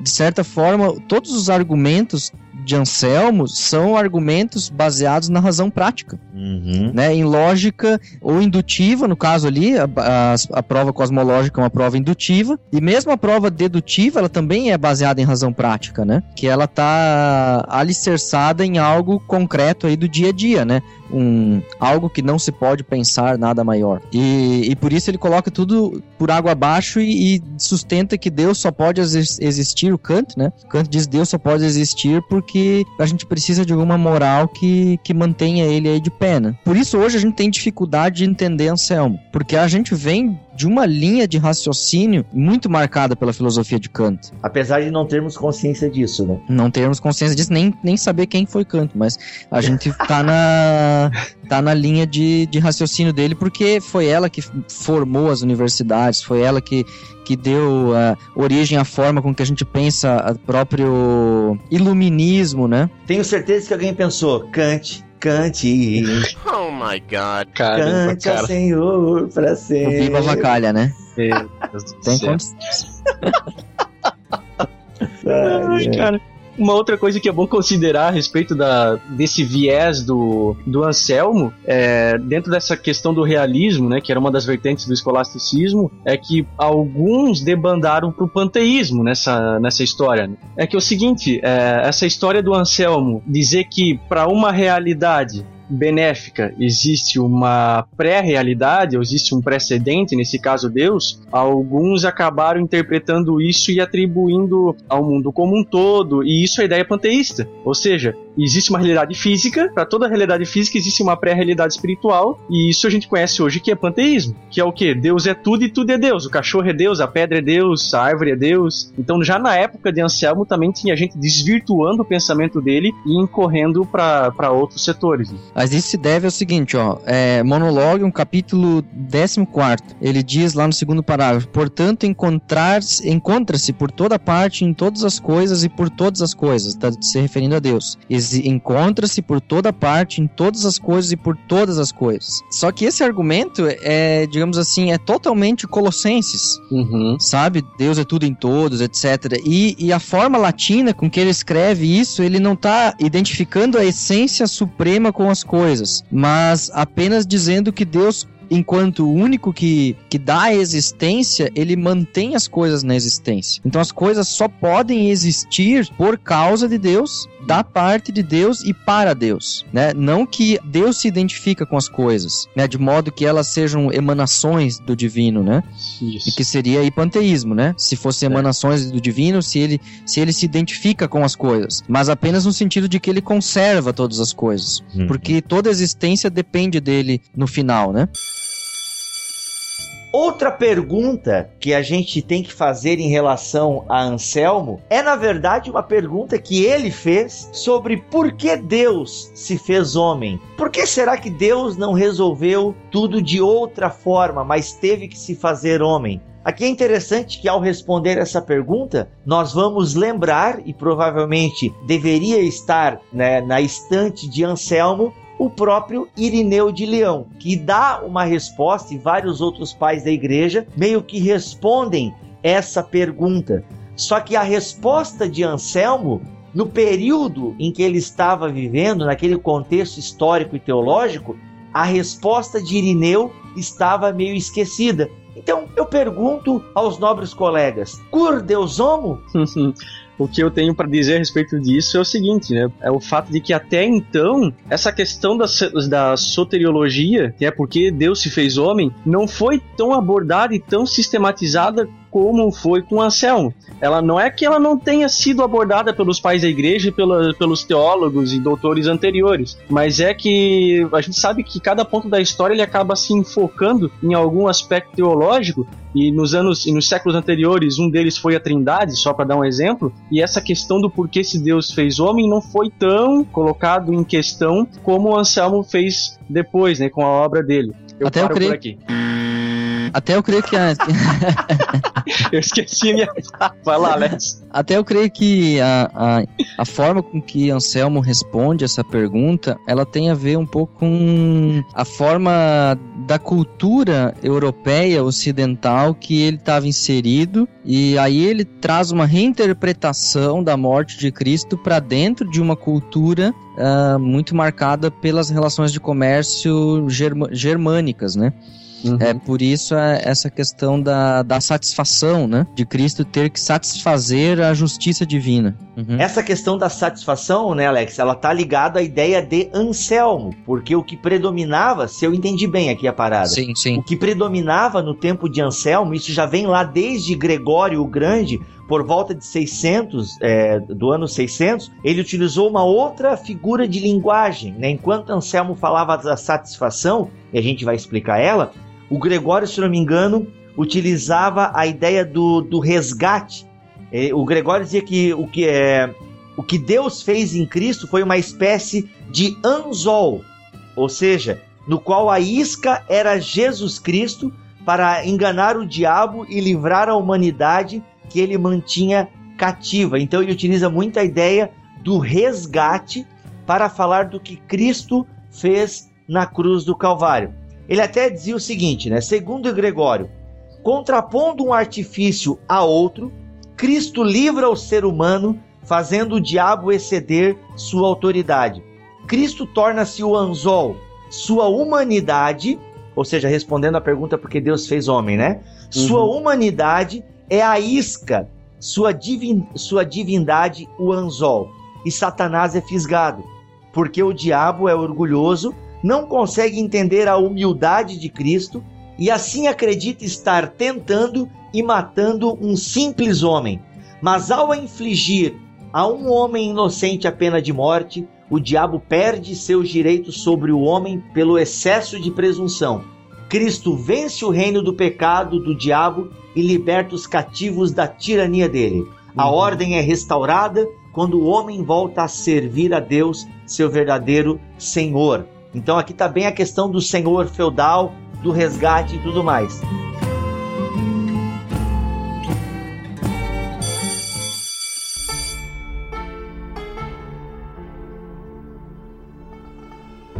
de certa forma, todos os argumentos de Anselmo são argumentos baseados na razão prática, uhum. né? Em lógica ou indutiva, no caso ali, a, a, a, prova cosmológica é uma prova indutiva, e mesmo a prova dedutiva, ela também é baseada em razão prática, né? Que ela está alicerçada em algo concreto aí do dia a dia, né? Um, algo que não se pode pensar nada maior. E, e por isso ele coloca tudo por água abaixo e, e sustenta que Deus só pode existir, o Kant, né? Kant diz Deus só pode existir porque que a gente precisa de alguma moral que, que mantenha ele aí de. Né? Por isso hoje a gente tem dificuldade de entender Anselmo, porque a gente vem de uma linha de raciocínio muito marcada pela filosofia de Kant. Apesar de não termos consciência disso, né? Não termos consciência disso, nem, nem saber quem foi Kant, mas a gente <laughs> tá na, tá na linha de, de raciocínio dele porque foi ela que formou as universidades, foi ela que, que deu uh, origem à forma com que a gente pensa o próprio iluminismo, né? Tenho certeza que alguém pensou, Kant Cante. Oh my god. Caramba, Cante cara. Senhor pra sempre. Viva a vacalha, né? Tem como... Ai, cara. Uma outra coisa que é bom considerar a respeito da, desse viés do, do Anselmo, é, dentro dessa questão do realismo, né, que era uma das vertentes do escolasticismo, é que alguns debandaram para o panteísmo nessa, nessa história. Né? É que é o seguinte, é, essa história do Anselmo dizer que para uma realidade benéfica. Existe uma pré-realidade, existe um precedente, nesse caso Deus, alguns acabaram interpretando isso e atribuindo ao mundo como um todo, e isso é a ideia panteísta. Ou seja, existe uma realidade física, para toda realidade física existe uma pré-realidade espiritual, e isso a gente conhece hoje que é panteísmo, que é o que? Deus é tudo e tudo é Deus. O cachorro é Deus, a pedra é Deus, a árvore é Deus. Então, já na época de Anselmo, também tinha gente desvirtuando o pensamento dele e incorrendo para outros setores. Mas isso se deve ao seguinte, ó, é, monólogo, um capítulo 14, ele diz lá no segundo parágrafo, portanto, encontrar-se, encontra-se por toda parte, em todas as coisas e por todas as coisas, está se referindo a Deus encontra-se por toda parte, em todas as coisas e por todas as coisas. Só que esse argumento é, digamos assim, é totalmente Colossenses, uhum. sabe? Deus é tudo em todos, etc. E, e a forma latina com que ele escreve isso, ele não está identificando a essência suprema com as coisas, mas apenas dizendo que Deus enquanto o único que, que dá a existência, ele mantém as coisas na existência. Então as coisas só podem existir por causa de Deus, da parte de Deus e para Deus, né? Não que Deus se identifica com as coisas, né? De modo que elas sejam emanações do divino, né? Isso. E que seria aí panteísmo, né? Se fossem emanações do divino, se ele se ele se identifica com as coisas, mas apenas no sentido de que ele conserva todas as coisas, uhum. porque toda existência depende dele no final, né? Outra pergunta que a gente tem que fazer em relação a Anselmo é, na verdade, uma pergunta que ele fez sobre por que Deus se fez homem. Por que será que Deus não resolveu tudo de outra forma, mas teve que se fazer homem? Aqui é interessante que ao responder essa pergunta, nós vamos lembrar, e provavelmente deveria estar né, na estante de Anselmo, o próprio Irineu de Leão, que dá uma resposta e vários outros pais da igreja meio que respondem essa pergunta. Só que a resposta de Anselmo no período em que ele estava vivendo, naquele contexto histórico e teológico, a resposta de Irineu estava meio esquecida. Então eu pergunto aos nobres colegas: cur Deus homo? <laughs> o que eu tenho para dizer a respeito disso é o seguinte, né? É o fato de que até então, essa questão da, da soteriologia, que é porque Deus se fez homem, não foi tão abordada e tão sistematizada como foi com Anselmo. Ela não é que ela não tenha sido abordada pelos pais da igreja e pela, pelos teólogos e doutores anteriores, mas é que a gente sabe que cada ponto da história ele acaba se enfocando em algum aspecto teológico e nos anos e nos séculos anteriores um deles foi a Trindade, só para dar um exemplo, e essa questão do porquê se Deus fez homem não foi tão colocado em questão como o Anselmo fez depois, né, com a obra dele. Eu Até eu creio. Até eu creio que a... <laughs> eu esqueci minha. Vai lá, Alex. Até eu creio que a, a, a forma com que Anselmo responde essa pergunta, ela tem a ver um pouco com a forma da cultura europeia ocidental que ele estava inserido e aí ele traz uma reinterpretação da morte de Cristo para dentro de uma cultura uh, muito marcada pelas relações de comércio germânicas, né? Uhum. É por isso é essa questão da, da satisfação, né? De Cristo ter que satisfazer a justiça divina. Uhum. Essa questão da satisfação, né, Alex, ela tá ligada à ideia de Anselmo, porque o que predominava, se eu entendi bem aqui a parada, sim, sim. o que predominava no tempo de Anselmo, isso já vem lá desde Gregório o Grande, por volta de 600, é, do ano 600, ele utilizou uma outra figura de linguagem. Né? Enquanto Anselmo falava da satisfação, e a gente vai explicar ela, o Gregório, se não me engano, utilizava a ideia do, do resgate. É, o Gregório dizia que o que é o que Deus fez em Cristo foi uma espécie de anzol, ou seja, no qual a isca era Jesus Cristo para enganar o diabo e livrar a humanidade que ele mantinha cativa. Então ele utiliza muito a ideia do resgate para falar do que Cristo fez na cruz do Calvário. Ele até dizia o seguinte, né? Segundo Gregório, contrapondo um artifício a outro, Cristo livra o ser humano, fazendo o diabo exceder sua autoridade. Cristo torna-se o anzol, sua humanidade, ou seja, respondendo à pergunta porque Deus fez homem, né? Uhum. Sua humanidade é a isca, sua, divin, sua divindade o anzol, e Satanás é fisgado, porque o diabo é orgulhoso não consegue entender a humildade de Cristo e assim acredita estar tentando e matando um simples homem. Mas ao infligir a um homem inocente a pena de morte, o diabo perde seus direitos sobre o homem pelo excesso de presunção. Cristo vence o reino do pecado do diabo e liberta os cativos da tirania dele. A uhum. ordem é restaurada quando o homem volta a servir a Deus, seu verdadeiro Senhor. Então aqui está bem a questão do senhor feudal, do resgate e tudo mais.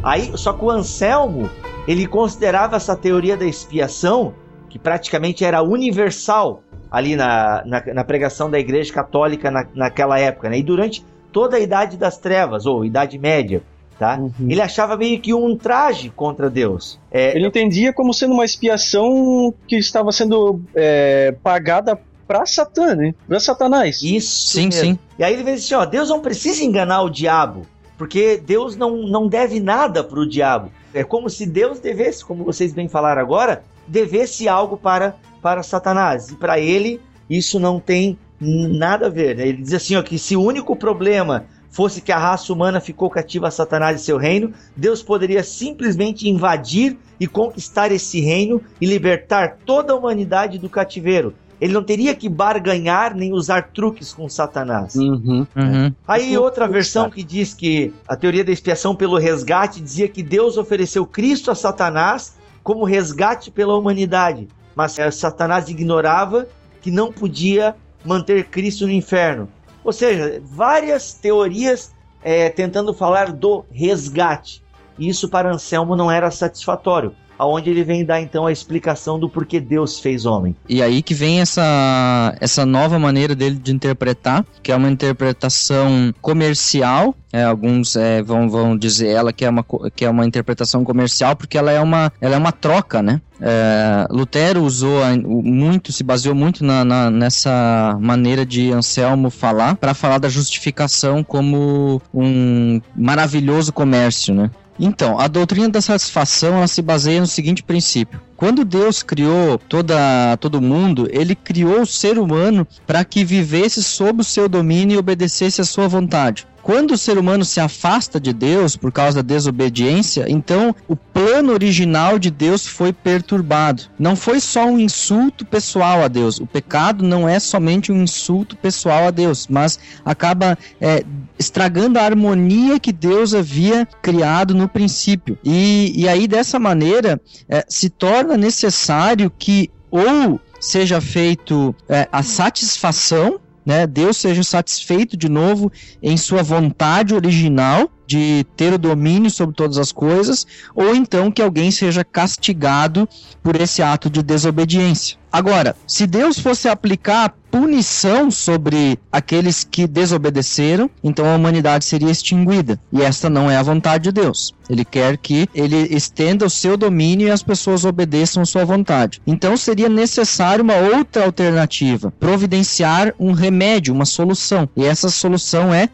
Aí, só que o Anselmo, ele considerava essa teoria da expiação, que praticamente era universal ali na, na, na pregação da Igreja Católica na, naquela época, né? E durante toda a Idade das Trevas, ou Idade Média tá? Uhum. Ele achava meio que um traje contra Deus. É, ele entendia como sendo uma expiação que estava sendo é, pagada para Satã, né? Para Satanás. Isso. Sim, mesmo. sim. E aí ele diz assim, ó, Deus não precisa enganar o diabo, porque Deus não, não deve nada para o diabo. É como se Deus devesse, como vocês bem falaram agora, devesse algo para para Satanás. E para ele isso não tem nada a ver. Né? Ele diz assim, ó, que se o único problema fosse que a raça humana ficou cativa a Satanás e seu reino, Deus poderia simplesmente invadir e conquistar esse reino e libertar toda a humanidade do cativeiro. Ele não teria que barganhar nem usar truques com Satanás. Uhum, uhum. Aí outra versão que diz que a teoria da expiação pelo resgate dizia que Deus ofereceu Cristo a Satanás como resgate pela humanidade. Mas eh, Satanás ignorava que não podia manter Cristo no inferno. Ou seja, várias teorias é, tentando falar do resgate. E isso para Anselmo não era satisfatório, aonde ele vem dar então a explicação do porquê Deus fez homem. E aí que vem essa, essa nova maneira dele de interpretar, que é uma interpretação comercial. É, alguns é, vão, vão dizer ela que é, uma, que é uma interpretação comercial porque ela é uma, ela é uma troca, né? É, Lutero usou muito, se baseou muito na, na, nessa maneira de Anselmo falar para falar da justificação como um maravilhoso comércio, né? Então, a doutrina da satisfação ela se baseia no seguinte princípio: quando Deus criou toda, todo mundo, ele criou o ser humano para que vivesse sob o seu domínio e obedecesse à sua vontade. Quando o ser humano se afasta de Deus por causa da desobediência, então o plano original de Deus foi perturbado. Não foi só um insulto pessoal a Deus. O pecado não é somente um insulto pessoal a Deus, mas acaba é, estragando a harmonia que Deus havia criado no princípio. E, e aí, dessa maneira, é, se torna necessário que ou seja feito é, a satisfação né, Deus seja satisfeito de novo em sua vontade original de ter o domínio sobre todas as coisas, ou então que alguém seja castigado por esse ato de desobediência. Agora, se Deus fosse aplicar punição sobre aqueles que desobedeceram, então a humanidade seria extinguida. E esta não é a vontade de Deus. Ele quer que ele estenda o seu domínio e as pessoas obedeçam sua vontade. Então seria necessário uma outra alternativa, providenciar um remédio, uma solução. E essa solução é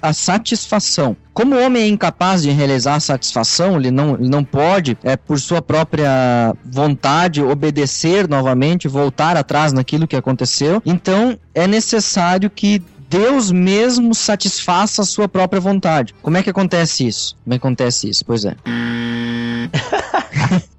a satisfação. Como o homem é incapaz de realizar a satisfação, ele não, ele não pode, é, por sua própria vontade, obedecer novamente, voltar atrás naquilo que aconteceu, então é necessário que Deus mesmo satisfaça a sua própria vontade. Como é que acontece isso? Como é que acontece isso? Pois é. <laughs>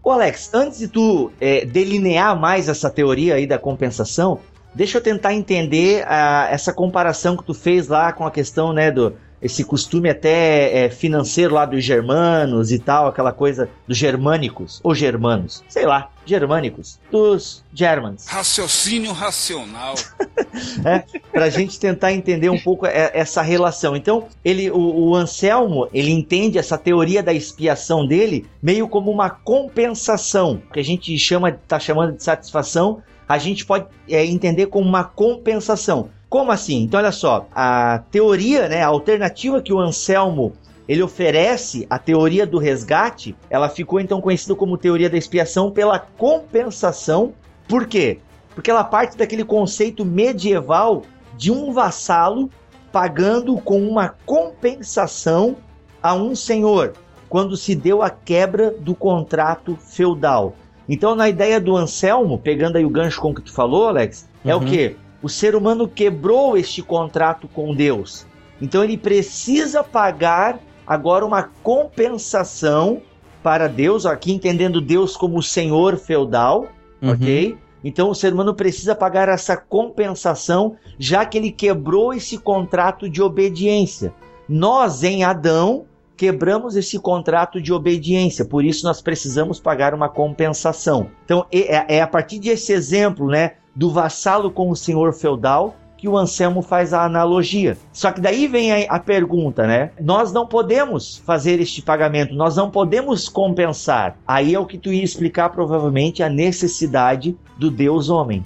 Ô Alex, antes de tu é, delinear mais essa teoria aí da compensação, Deixa eu tentar entender uh, essa comparação que tu fez lá com a questão, né, do esse costume até é, financeiro lá dos germanos e tal, aquela coisa dos germânicos, ou germanos, sei lá, germânicos, dos germans. Raciocínio racional. <laughs> é, pra gente tentar entender um pouco é, essa relação. Então, ele, o, o, Anselmo, ele entende essa teoria da expiação dele meio como uma compensação, que a gente chama, tá chamando de satisfação, a gente pode é, entender como uma compensação. Como assim? Então, olha só, a teoria, né, a alternativa que o Anselmo ele oferece, a teoria do resgate, ela ficou então conhecida como teoria da expiação pela compensação. Por quê? Porque ela parte daquele conceito medieval de um vassalo pagando com uma compensação a um senhor, quando se deu a quebra do contrato feudal. Então, na ideia do Anselmo, pegando aí o gancho com o que tu falou, Alex, é uhum. o que? O ser humano quebrou este contrato com Deus. Então, ele precisa pagar agora uma compensação para Deus, aqui entendendo Deus como o senhor feudal, uhum. ok? Então o ser humano precisa pagar essa compensação, já que ele quebrou esse contrato de obediência. Nós, em Adão, quebramos esse contrato de obediência, por isso nós precisamos pagar uma compensação. Então é, é a partir desse exemplo, né, do vassalo com o senhor feudal que o Anselmo faz a analogia. Só que daí vem a, a, pergunta, né? Nós não podemos fazer este pagamento, nós não podemos compensar. Aí é o que tu ia explicar provavelmente a necessidade do Deus homem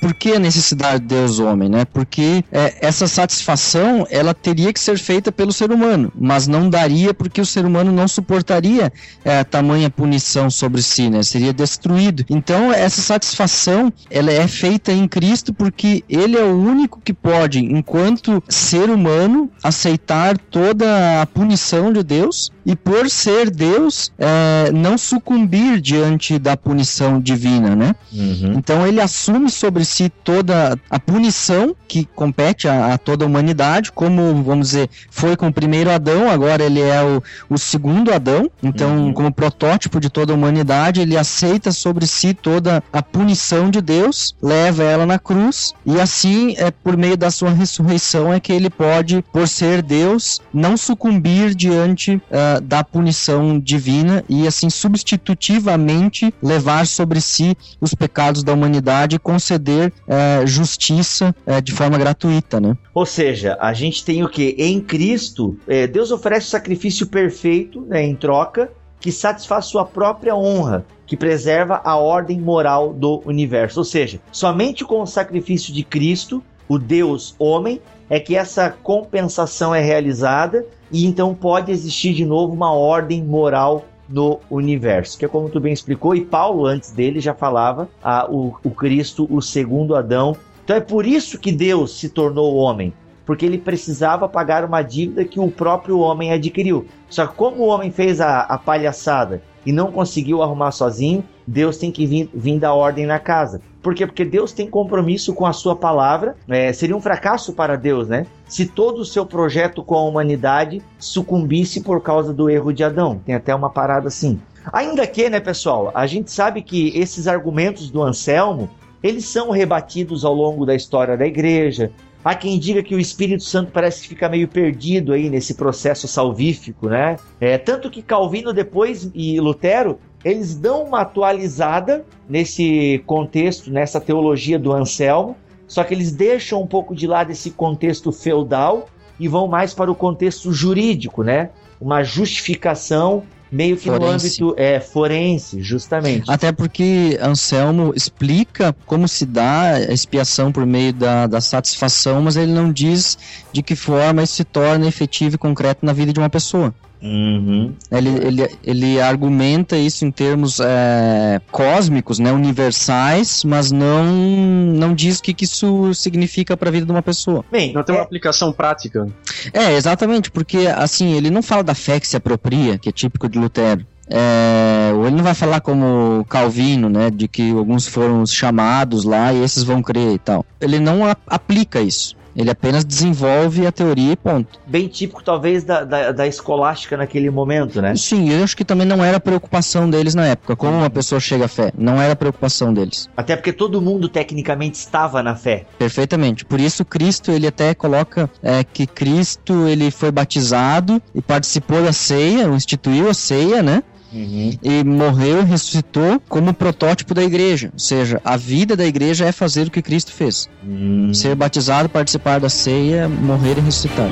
por que a necessidade de Deus homem, né? Porque é, essa satisfação ela teria que ser feita pelo ser humano, mas não daria porque o ser humano não suportaria é, tamanha punição sobre si, né? Seria destruído. Então essa satisfação ela é feita em Cristo porque Ele é o único que pode, enquanto ser humano, aceitar toda a punição de Deus e por ser Deus é, não sucumbir diante da punição divina, né? Uhum. Então ele assume sobre si toda a punição que compete a, a, toda a humanidade, como, vamos dizer, foi com o primeiro Adão, agora ele é o, o segundo Adão, então, uhum. como protótipo de toda a humanidade, ele aceita sobre si toda a punição de Deus, leva ela na cruz, e assim, é por meio da sua ressurreição, é que ele pode, por ser Deus, não sucumbir diante uh, da punição divina e, assim, substitutivamente levar sobre si os pecados da humanidade e conceder é, justiça é, de forma gratuita, né? Ou seja, a gente tem o que? Em Cristo, é, Deus oferece o sacrifício perfeito né, em troca que satisfaz sua própria honra, que preserva a ordem moral do universo. Ou seja, somente com o sacrifício de Cristo, o Deus homem, é que essa compensação é realizada e então pode existir de novo uma ordem moral no universo, que é como tu bem explicou, e Paulo antes dele já falava a, o, o Cristo, o segundo Adão. Então é por isso que Deus se tornou homem, porque ele precisava pagar uma dívida que o próprio homem adquiriu. Só que como o homem fez a, a palhaçada e não conseguiu arrumar sozinho, Deus tem que vir, vir dar ordem na casa. Por quê? Porque Deus tem compromisso com a sua palavra. É, seria um fracasso para Deus, né? Se todo o seu projeto com a humanidade sucumbisse por causa do erro de Adão. Tem até uma parada assim. Ainda que, né, pessoal, a gente sabe que esses argumentos do Anselmo, eles são rebatidos ao longo da história da igreja. Há quem diga que o Espírito Santo parece que fica meio perdido aí nesse processo salvífico, né? É, tanto que Calvino depois e Lutero eles dão uma atualizada nesse contexto, nessa teologia do Anselmo, só que eles deixam um pouco de lado esse contexto feudal e vão mais para o contexto jurídico, né? Uma justificação meio que forense. no âmbito é, forense, justamente. Até porque Anselmo explica como se dá a expiação por meio da, da satisfação, mas ele não diz de que forma isso se torna efetivo e concreto na vida de uma pessoa. Uhum. Ele, ele, ele argumenta isso em termos é, cósmicos, né, universais, mas não, não diz o que, que isso significa para a vida de uma pessoa. Bem, não tem uma é... aplicação prática. É, exatamente, porque assim, ele não fala da fé que se apropria, que é típico de Lutero. É, ele não vai falar como Calvino, né, de que alguns foram chamados lá e esses vão crer e tal. Ele não a, aplica isso. Ele apenas desenvolve a teoria e ponto. Bem típico, talvez, da, da, da, escolástica naquele momento, né? Sim, eu acho que também não era preocupação deles na época. Como uma pessoa chega à fé? Não era preocupação deles. Até porque todo mundo, tecnicamente, estava na fé. Perfeitamente. Por isso, Cristo, ele até coloca é, que Cristo, ele foi batizado e participou da ceia, instituiu a ceia, né? Uhum. E morreu e ressuscitou como protótipo da igreja. Ou seja, a vida da igreja é fazer o que Cristo fez: uhum. ser batizado, participar da ceia, morrer e ressuscitar.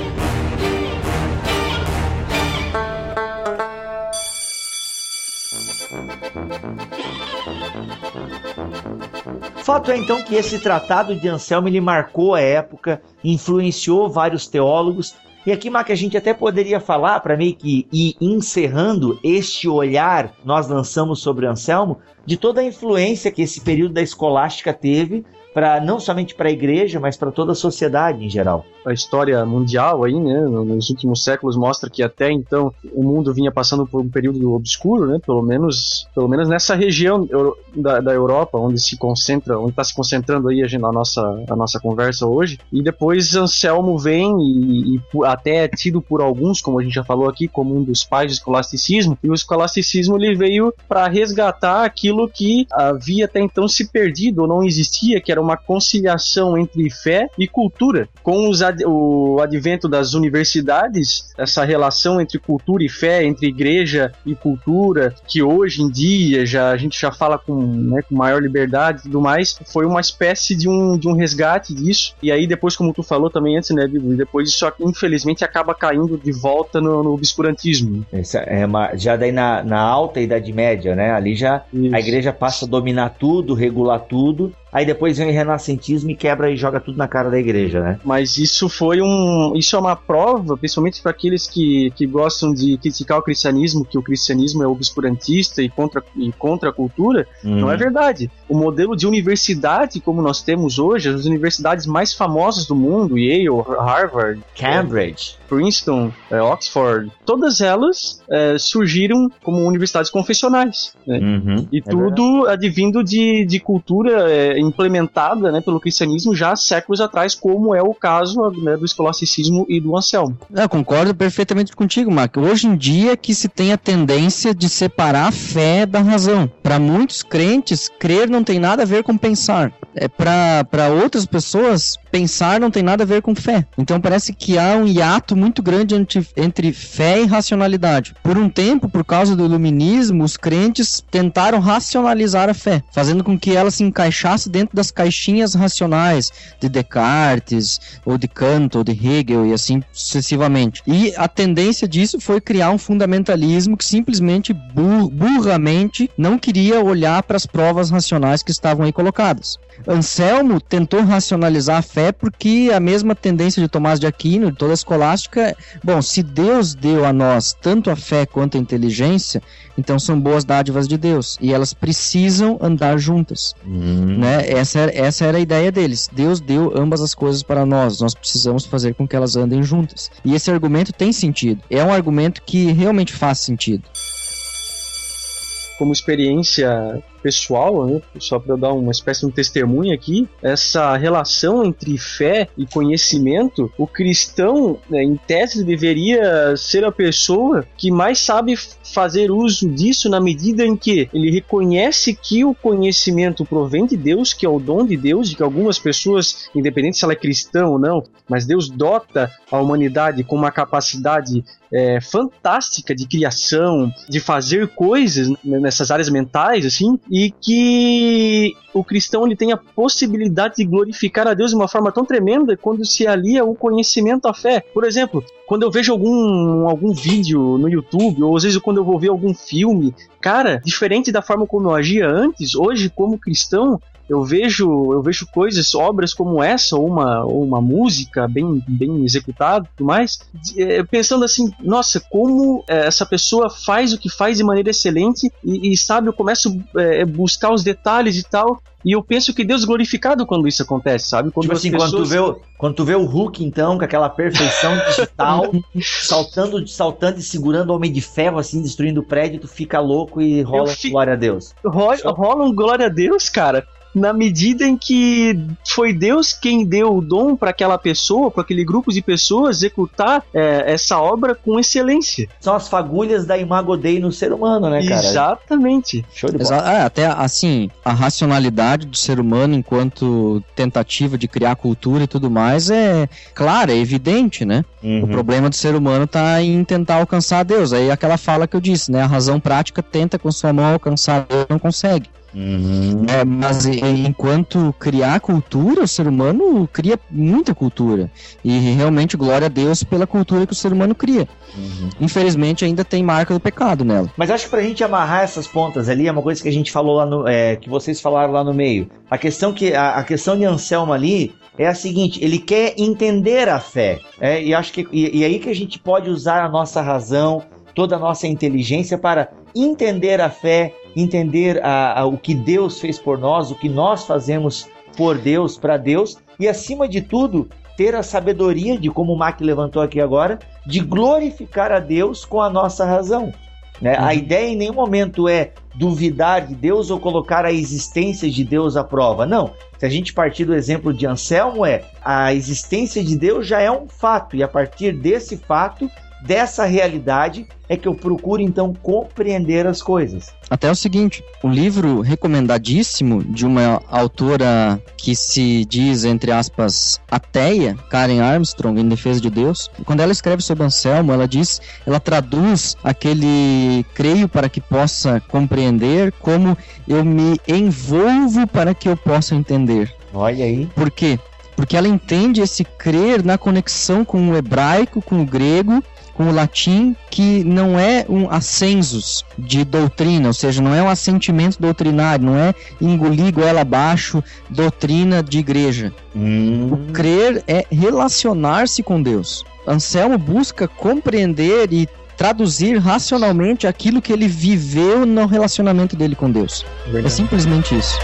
Fato é então que esse tratado de Anselmo ele marcou a época, influenciou vários teólogos e aqui, Mac, a gente até poderia falar, para meio que ir encerrando este olhar nós lançamos sobre Anselmo, de toda a influência que esse período da escolástica teve para não somente para a igreja, mas para toda a sociedade em geral. A história mundial aí, né, nos últimos séculos mostra que até então o mundo vinha passando por um período obscuro, né, pelo menos, pelo menos nessa região da, da Europa, onde se concentra, onde está se concentrando aí a, nossa, a nossa conversa hoje. E depois Anselmo vem e, e até é tido por alguns, como a gente já falou aqui, como um dos pais do escolasticismo. E o escolasticismo ele veio para resgatar aquilo que havia até então se perdido ou não existia, que era uma conciliação entre fé e cultura. Com ad, o advento das universidades, essa relação entre cultura e fé, entre igreja e cultura, que hoje em dia já a gente já fala com, né, com maior liberdade e tudo mais, foi uma espécie de um, de um resgate disso. E aí depois, como tu falou também antes, né, Bibu, depois isso infelizmente acaba caindo de volta no, no obscurantismo. Essa é uma, já daí na, na alta Idade Média, né, ali já isso. A igreja passa a dominar tudo, regular tudo, Aí depois vem o renascentismo e quebra e joga tudo na cara da igreja, né? Mas isso foi um. Isso é uma prova, principalmente para aqueles que, que gostam de criticar o cristianismo, que o cristianismo é obscurantista e contra, e contra a cultura. Hum. Não é verdade. O modelo de universidade, como nós temos hoje, as universidades mais famosas do mundo, Yale, Harvard, Cambridge. Princeton, é, Oxford, todas elas é, surgiram como universidades confessionais. Né? Uhum, e é tudo verdade. advindo de, de cultura é, implementada né, pelo cristianismo já há séculos atrás, como é o caso né, do escolasticismo e do Anselmo. Eu concordo perfeitamente contigo, Mark. Hoje em dia que se tem a tendência de separar a fé da razão. Para muitos crentes, crer não tem nada a ver com pensar. É, para outras pessoas, pensar não tem nada a ver com fé. Então parece que há um hiato muito grande entre, entre fé e racionalidade. Por um tempo, por causa do iluminismo, os crentes tentaram racionalizar a fé, fazendo com que ela se encaixasse dentro das caixinhas racionais de Descartes, ou de Kant, ou de Hegel, e assim sucessivamente. E a tendência disso foi criar um fundamentalismo que simplesmente bur burramente não queria olhar para as provas racionais que estavam aí colocadas. Anselmo tentou racionalizar a fé porque a mesma tendência de Tomás de Aquino, de toda a escolástica, bom, se Deus deu a nós tanto a fé quanto a inteligência, então são boas dádivas de Deus e elas precisam andar juntas, hum. né? Essa, essa era a ideia deles. Deus deu ambas as coisas para nós, nós precisamos fazer com que elas andem juntas. E esse argumento tem sentido. É um argumento que realmente faz sentido como experiência pessoal, né, só para dar uma espécie de um testemunho aqui, essa relação entre fé e conhecimento, o cristão, né, em tese, deveria ser a pessoa que mais sabe fazer uso disso na medida em que ele reconhece que o conhecimento provém de Deus, que é o dom de Deus, de que algumas pessoas, independente se ela é cristã ou não, mas Deus dota a humanidade com uma capacidade é, fantástica de criação, de fazer coisas nessas áreas mentais, assim, e que o cristão ele tem a possibilidade de glorificar a Deus de uma forma tão tremenda quando se alia o conhecimento à fé. Por exemplo, quando eu vejo algum, algum vídeo no YouTube, ou às vezes quando eu vou ver algum filme, cara, diferente da forma como eu agia antes, hoje, como cristão, eu vejo eu vejo coisas, obras como essa, ou uma, uma música bem, bem executada e tudo mais, é, pensando assim, nossa, como é, essa pessoa faz o que faz de maneira excelente e, e sabe, eu começo a é, buscar os detalhes e tal, e eu penso que Deus é glorificado quando isso acontece, sabe? Quando tipo assim, pessoas... quando, tu vê o, quando tu vê o Hulk, então, com aquela perfeição digital, <laughs> saltando, saltando e segurando o Homem de Ferro, assim, destruindo o prédio, tu fica louco e rola fi... glória a Deus. Rola, rola um glória a Deus, cara na medida em que foi Deus quem deu o dom para aquela pessoa, para aquele grupo de pessoas executar é, essa obra com excelência. São as fagulhas da Imago Dei no ser humano, né, cara? Exatamente. Show de bola. Exa é, até assim, a racionalidade do ser humano enquanto tentativa de criar cultura e tudo mais é clara, é evidente, né? Uhum. O problema do ser humano tá em tentar alcançar Deus. Aí aquela fala que eu disse, né? A razão prática tenta com sua mão alcançar Deus, não consegue. Uhum. É, mas enquanto criar cultura, o ser humano cria muita cultura. E realmente, glória a Deus pela cultura que o ser humano cria. Uhum. Infelizmente, ainda tem marca do pecado nela. Mas acho que pra gente amarrar essas pontas ali, é uma coisa que a gente falou lá no. É, que vocês falaram lá no meio. A questão que. A, a questão de Anselmo ali é a seguinte: ele quer entender a fé. É, e acho que. E, e aí que a gente pode usar a nossa razão, toda a nossa inteligência para entender a fé, entender a, a, o que Deus fez por nós, o que nós fazemos por Deus, para Deus, e acima de tudo, ter a sabedoria de, como o Mac levantou aqui agora, de glorificar a Deus com a nossa razão. Né? Uhum. A ideia em nenhum momento é duvidar de Deus ou colocar a existência de Deus à prova. Não. Se a gente partir do exemplo de Anselmo, é a existência de Deus já é um fato, e a partir desse fato dessa realidade é que eu procuro então compreender as coisas. Até o seguinte, o livro recomendadíssimo de uma autora que se diz, entre aspas, ateia, Karen Armstrong, em defesa de Deus, quando ela escreve sobre Anselmo, ela diz, ela traduz aquele creio para que possa compreender como eu me envolvo para que eu possa entender. Olha aí. Por quê? Porque ela entende esse crer na conexão com o hebraico, com o grego, com o latim, que não é um ascensus de doutrina, ou seja, não é um assentimento doutrinário, não é engolir goela abaixo doutrina de igreja. Hum. O crer é relacionar-se com Deus. Anselmo busca compreender e traduzir racionalmente aquilo que ele viveu no relacionamento dele com Deus. Verdade. É simplesmente isso.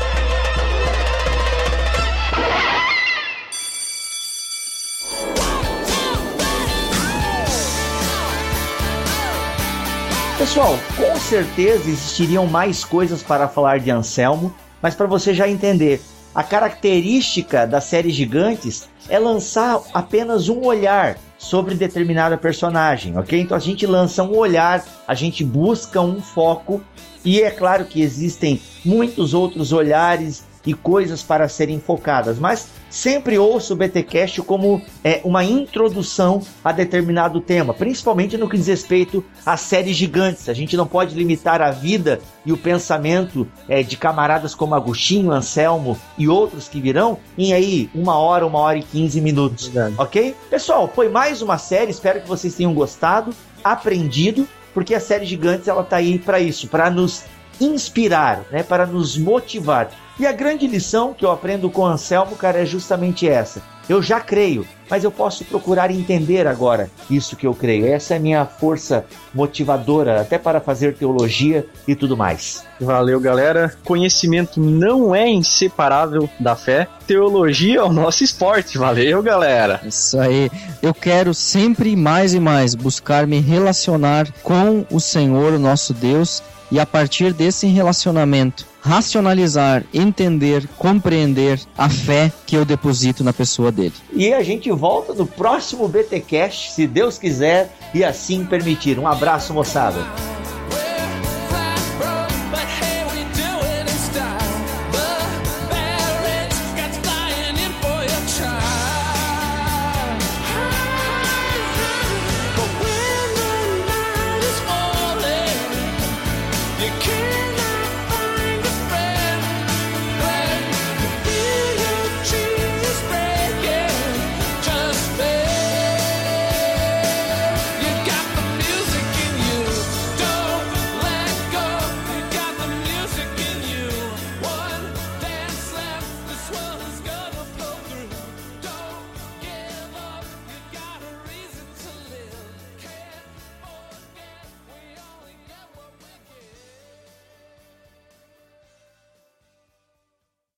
Pessoal, com certeza existiriam mais coisas para falar de Anselmo, mas para você já entender, a característica da série Gigantes é lançar apenas um olhar sobre determinada personagem, ok? Então a gente lança um olhar, a gente busca um foco, e é claro que existem muitos outros olhares e coisas para serem focadas, mas sempre ouço o BTcast como é, uma introdução a determinado tema, principalmente no que diz respeito às séries gigantes. A gente não pode limitar a vida e o pensamento é, de camaradas como Agostinho, Anselmo e outros que virão em aí uma hora, uma hora e quinze minutos, Verdade. ok? Pessoal, foi mais uma série. Espero que vocês tenham gostado, aprendido, porque a série Gigantes ela tá aí para isso, para nos inspirar, né, para nos motivar. E a grande lição que eu aprendo com Anselmo, cara, é justamente essa. Eu já creio, mas eu posso procurar entender agora isso que eu creio. Essa é a minha força motivadora, até para fazer teologia e tudo mais. Valeu, galera. Conhecimento não é inseparável da fé. Teologia é o nosso esporte. Valeu, galera. Isso aí. Eu quero sempre mais e mais buscar me relacionar com o Senhor, o nosso Deus, e a partir desse relacionamento racionalizar, entender, compreender a fé que eu deposito na pessoa dele. E a gente volta no próximo BTcast, se Deus quiser e assim permitir. Um abraço, moçada.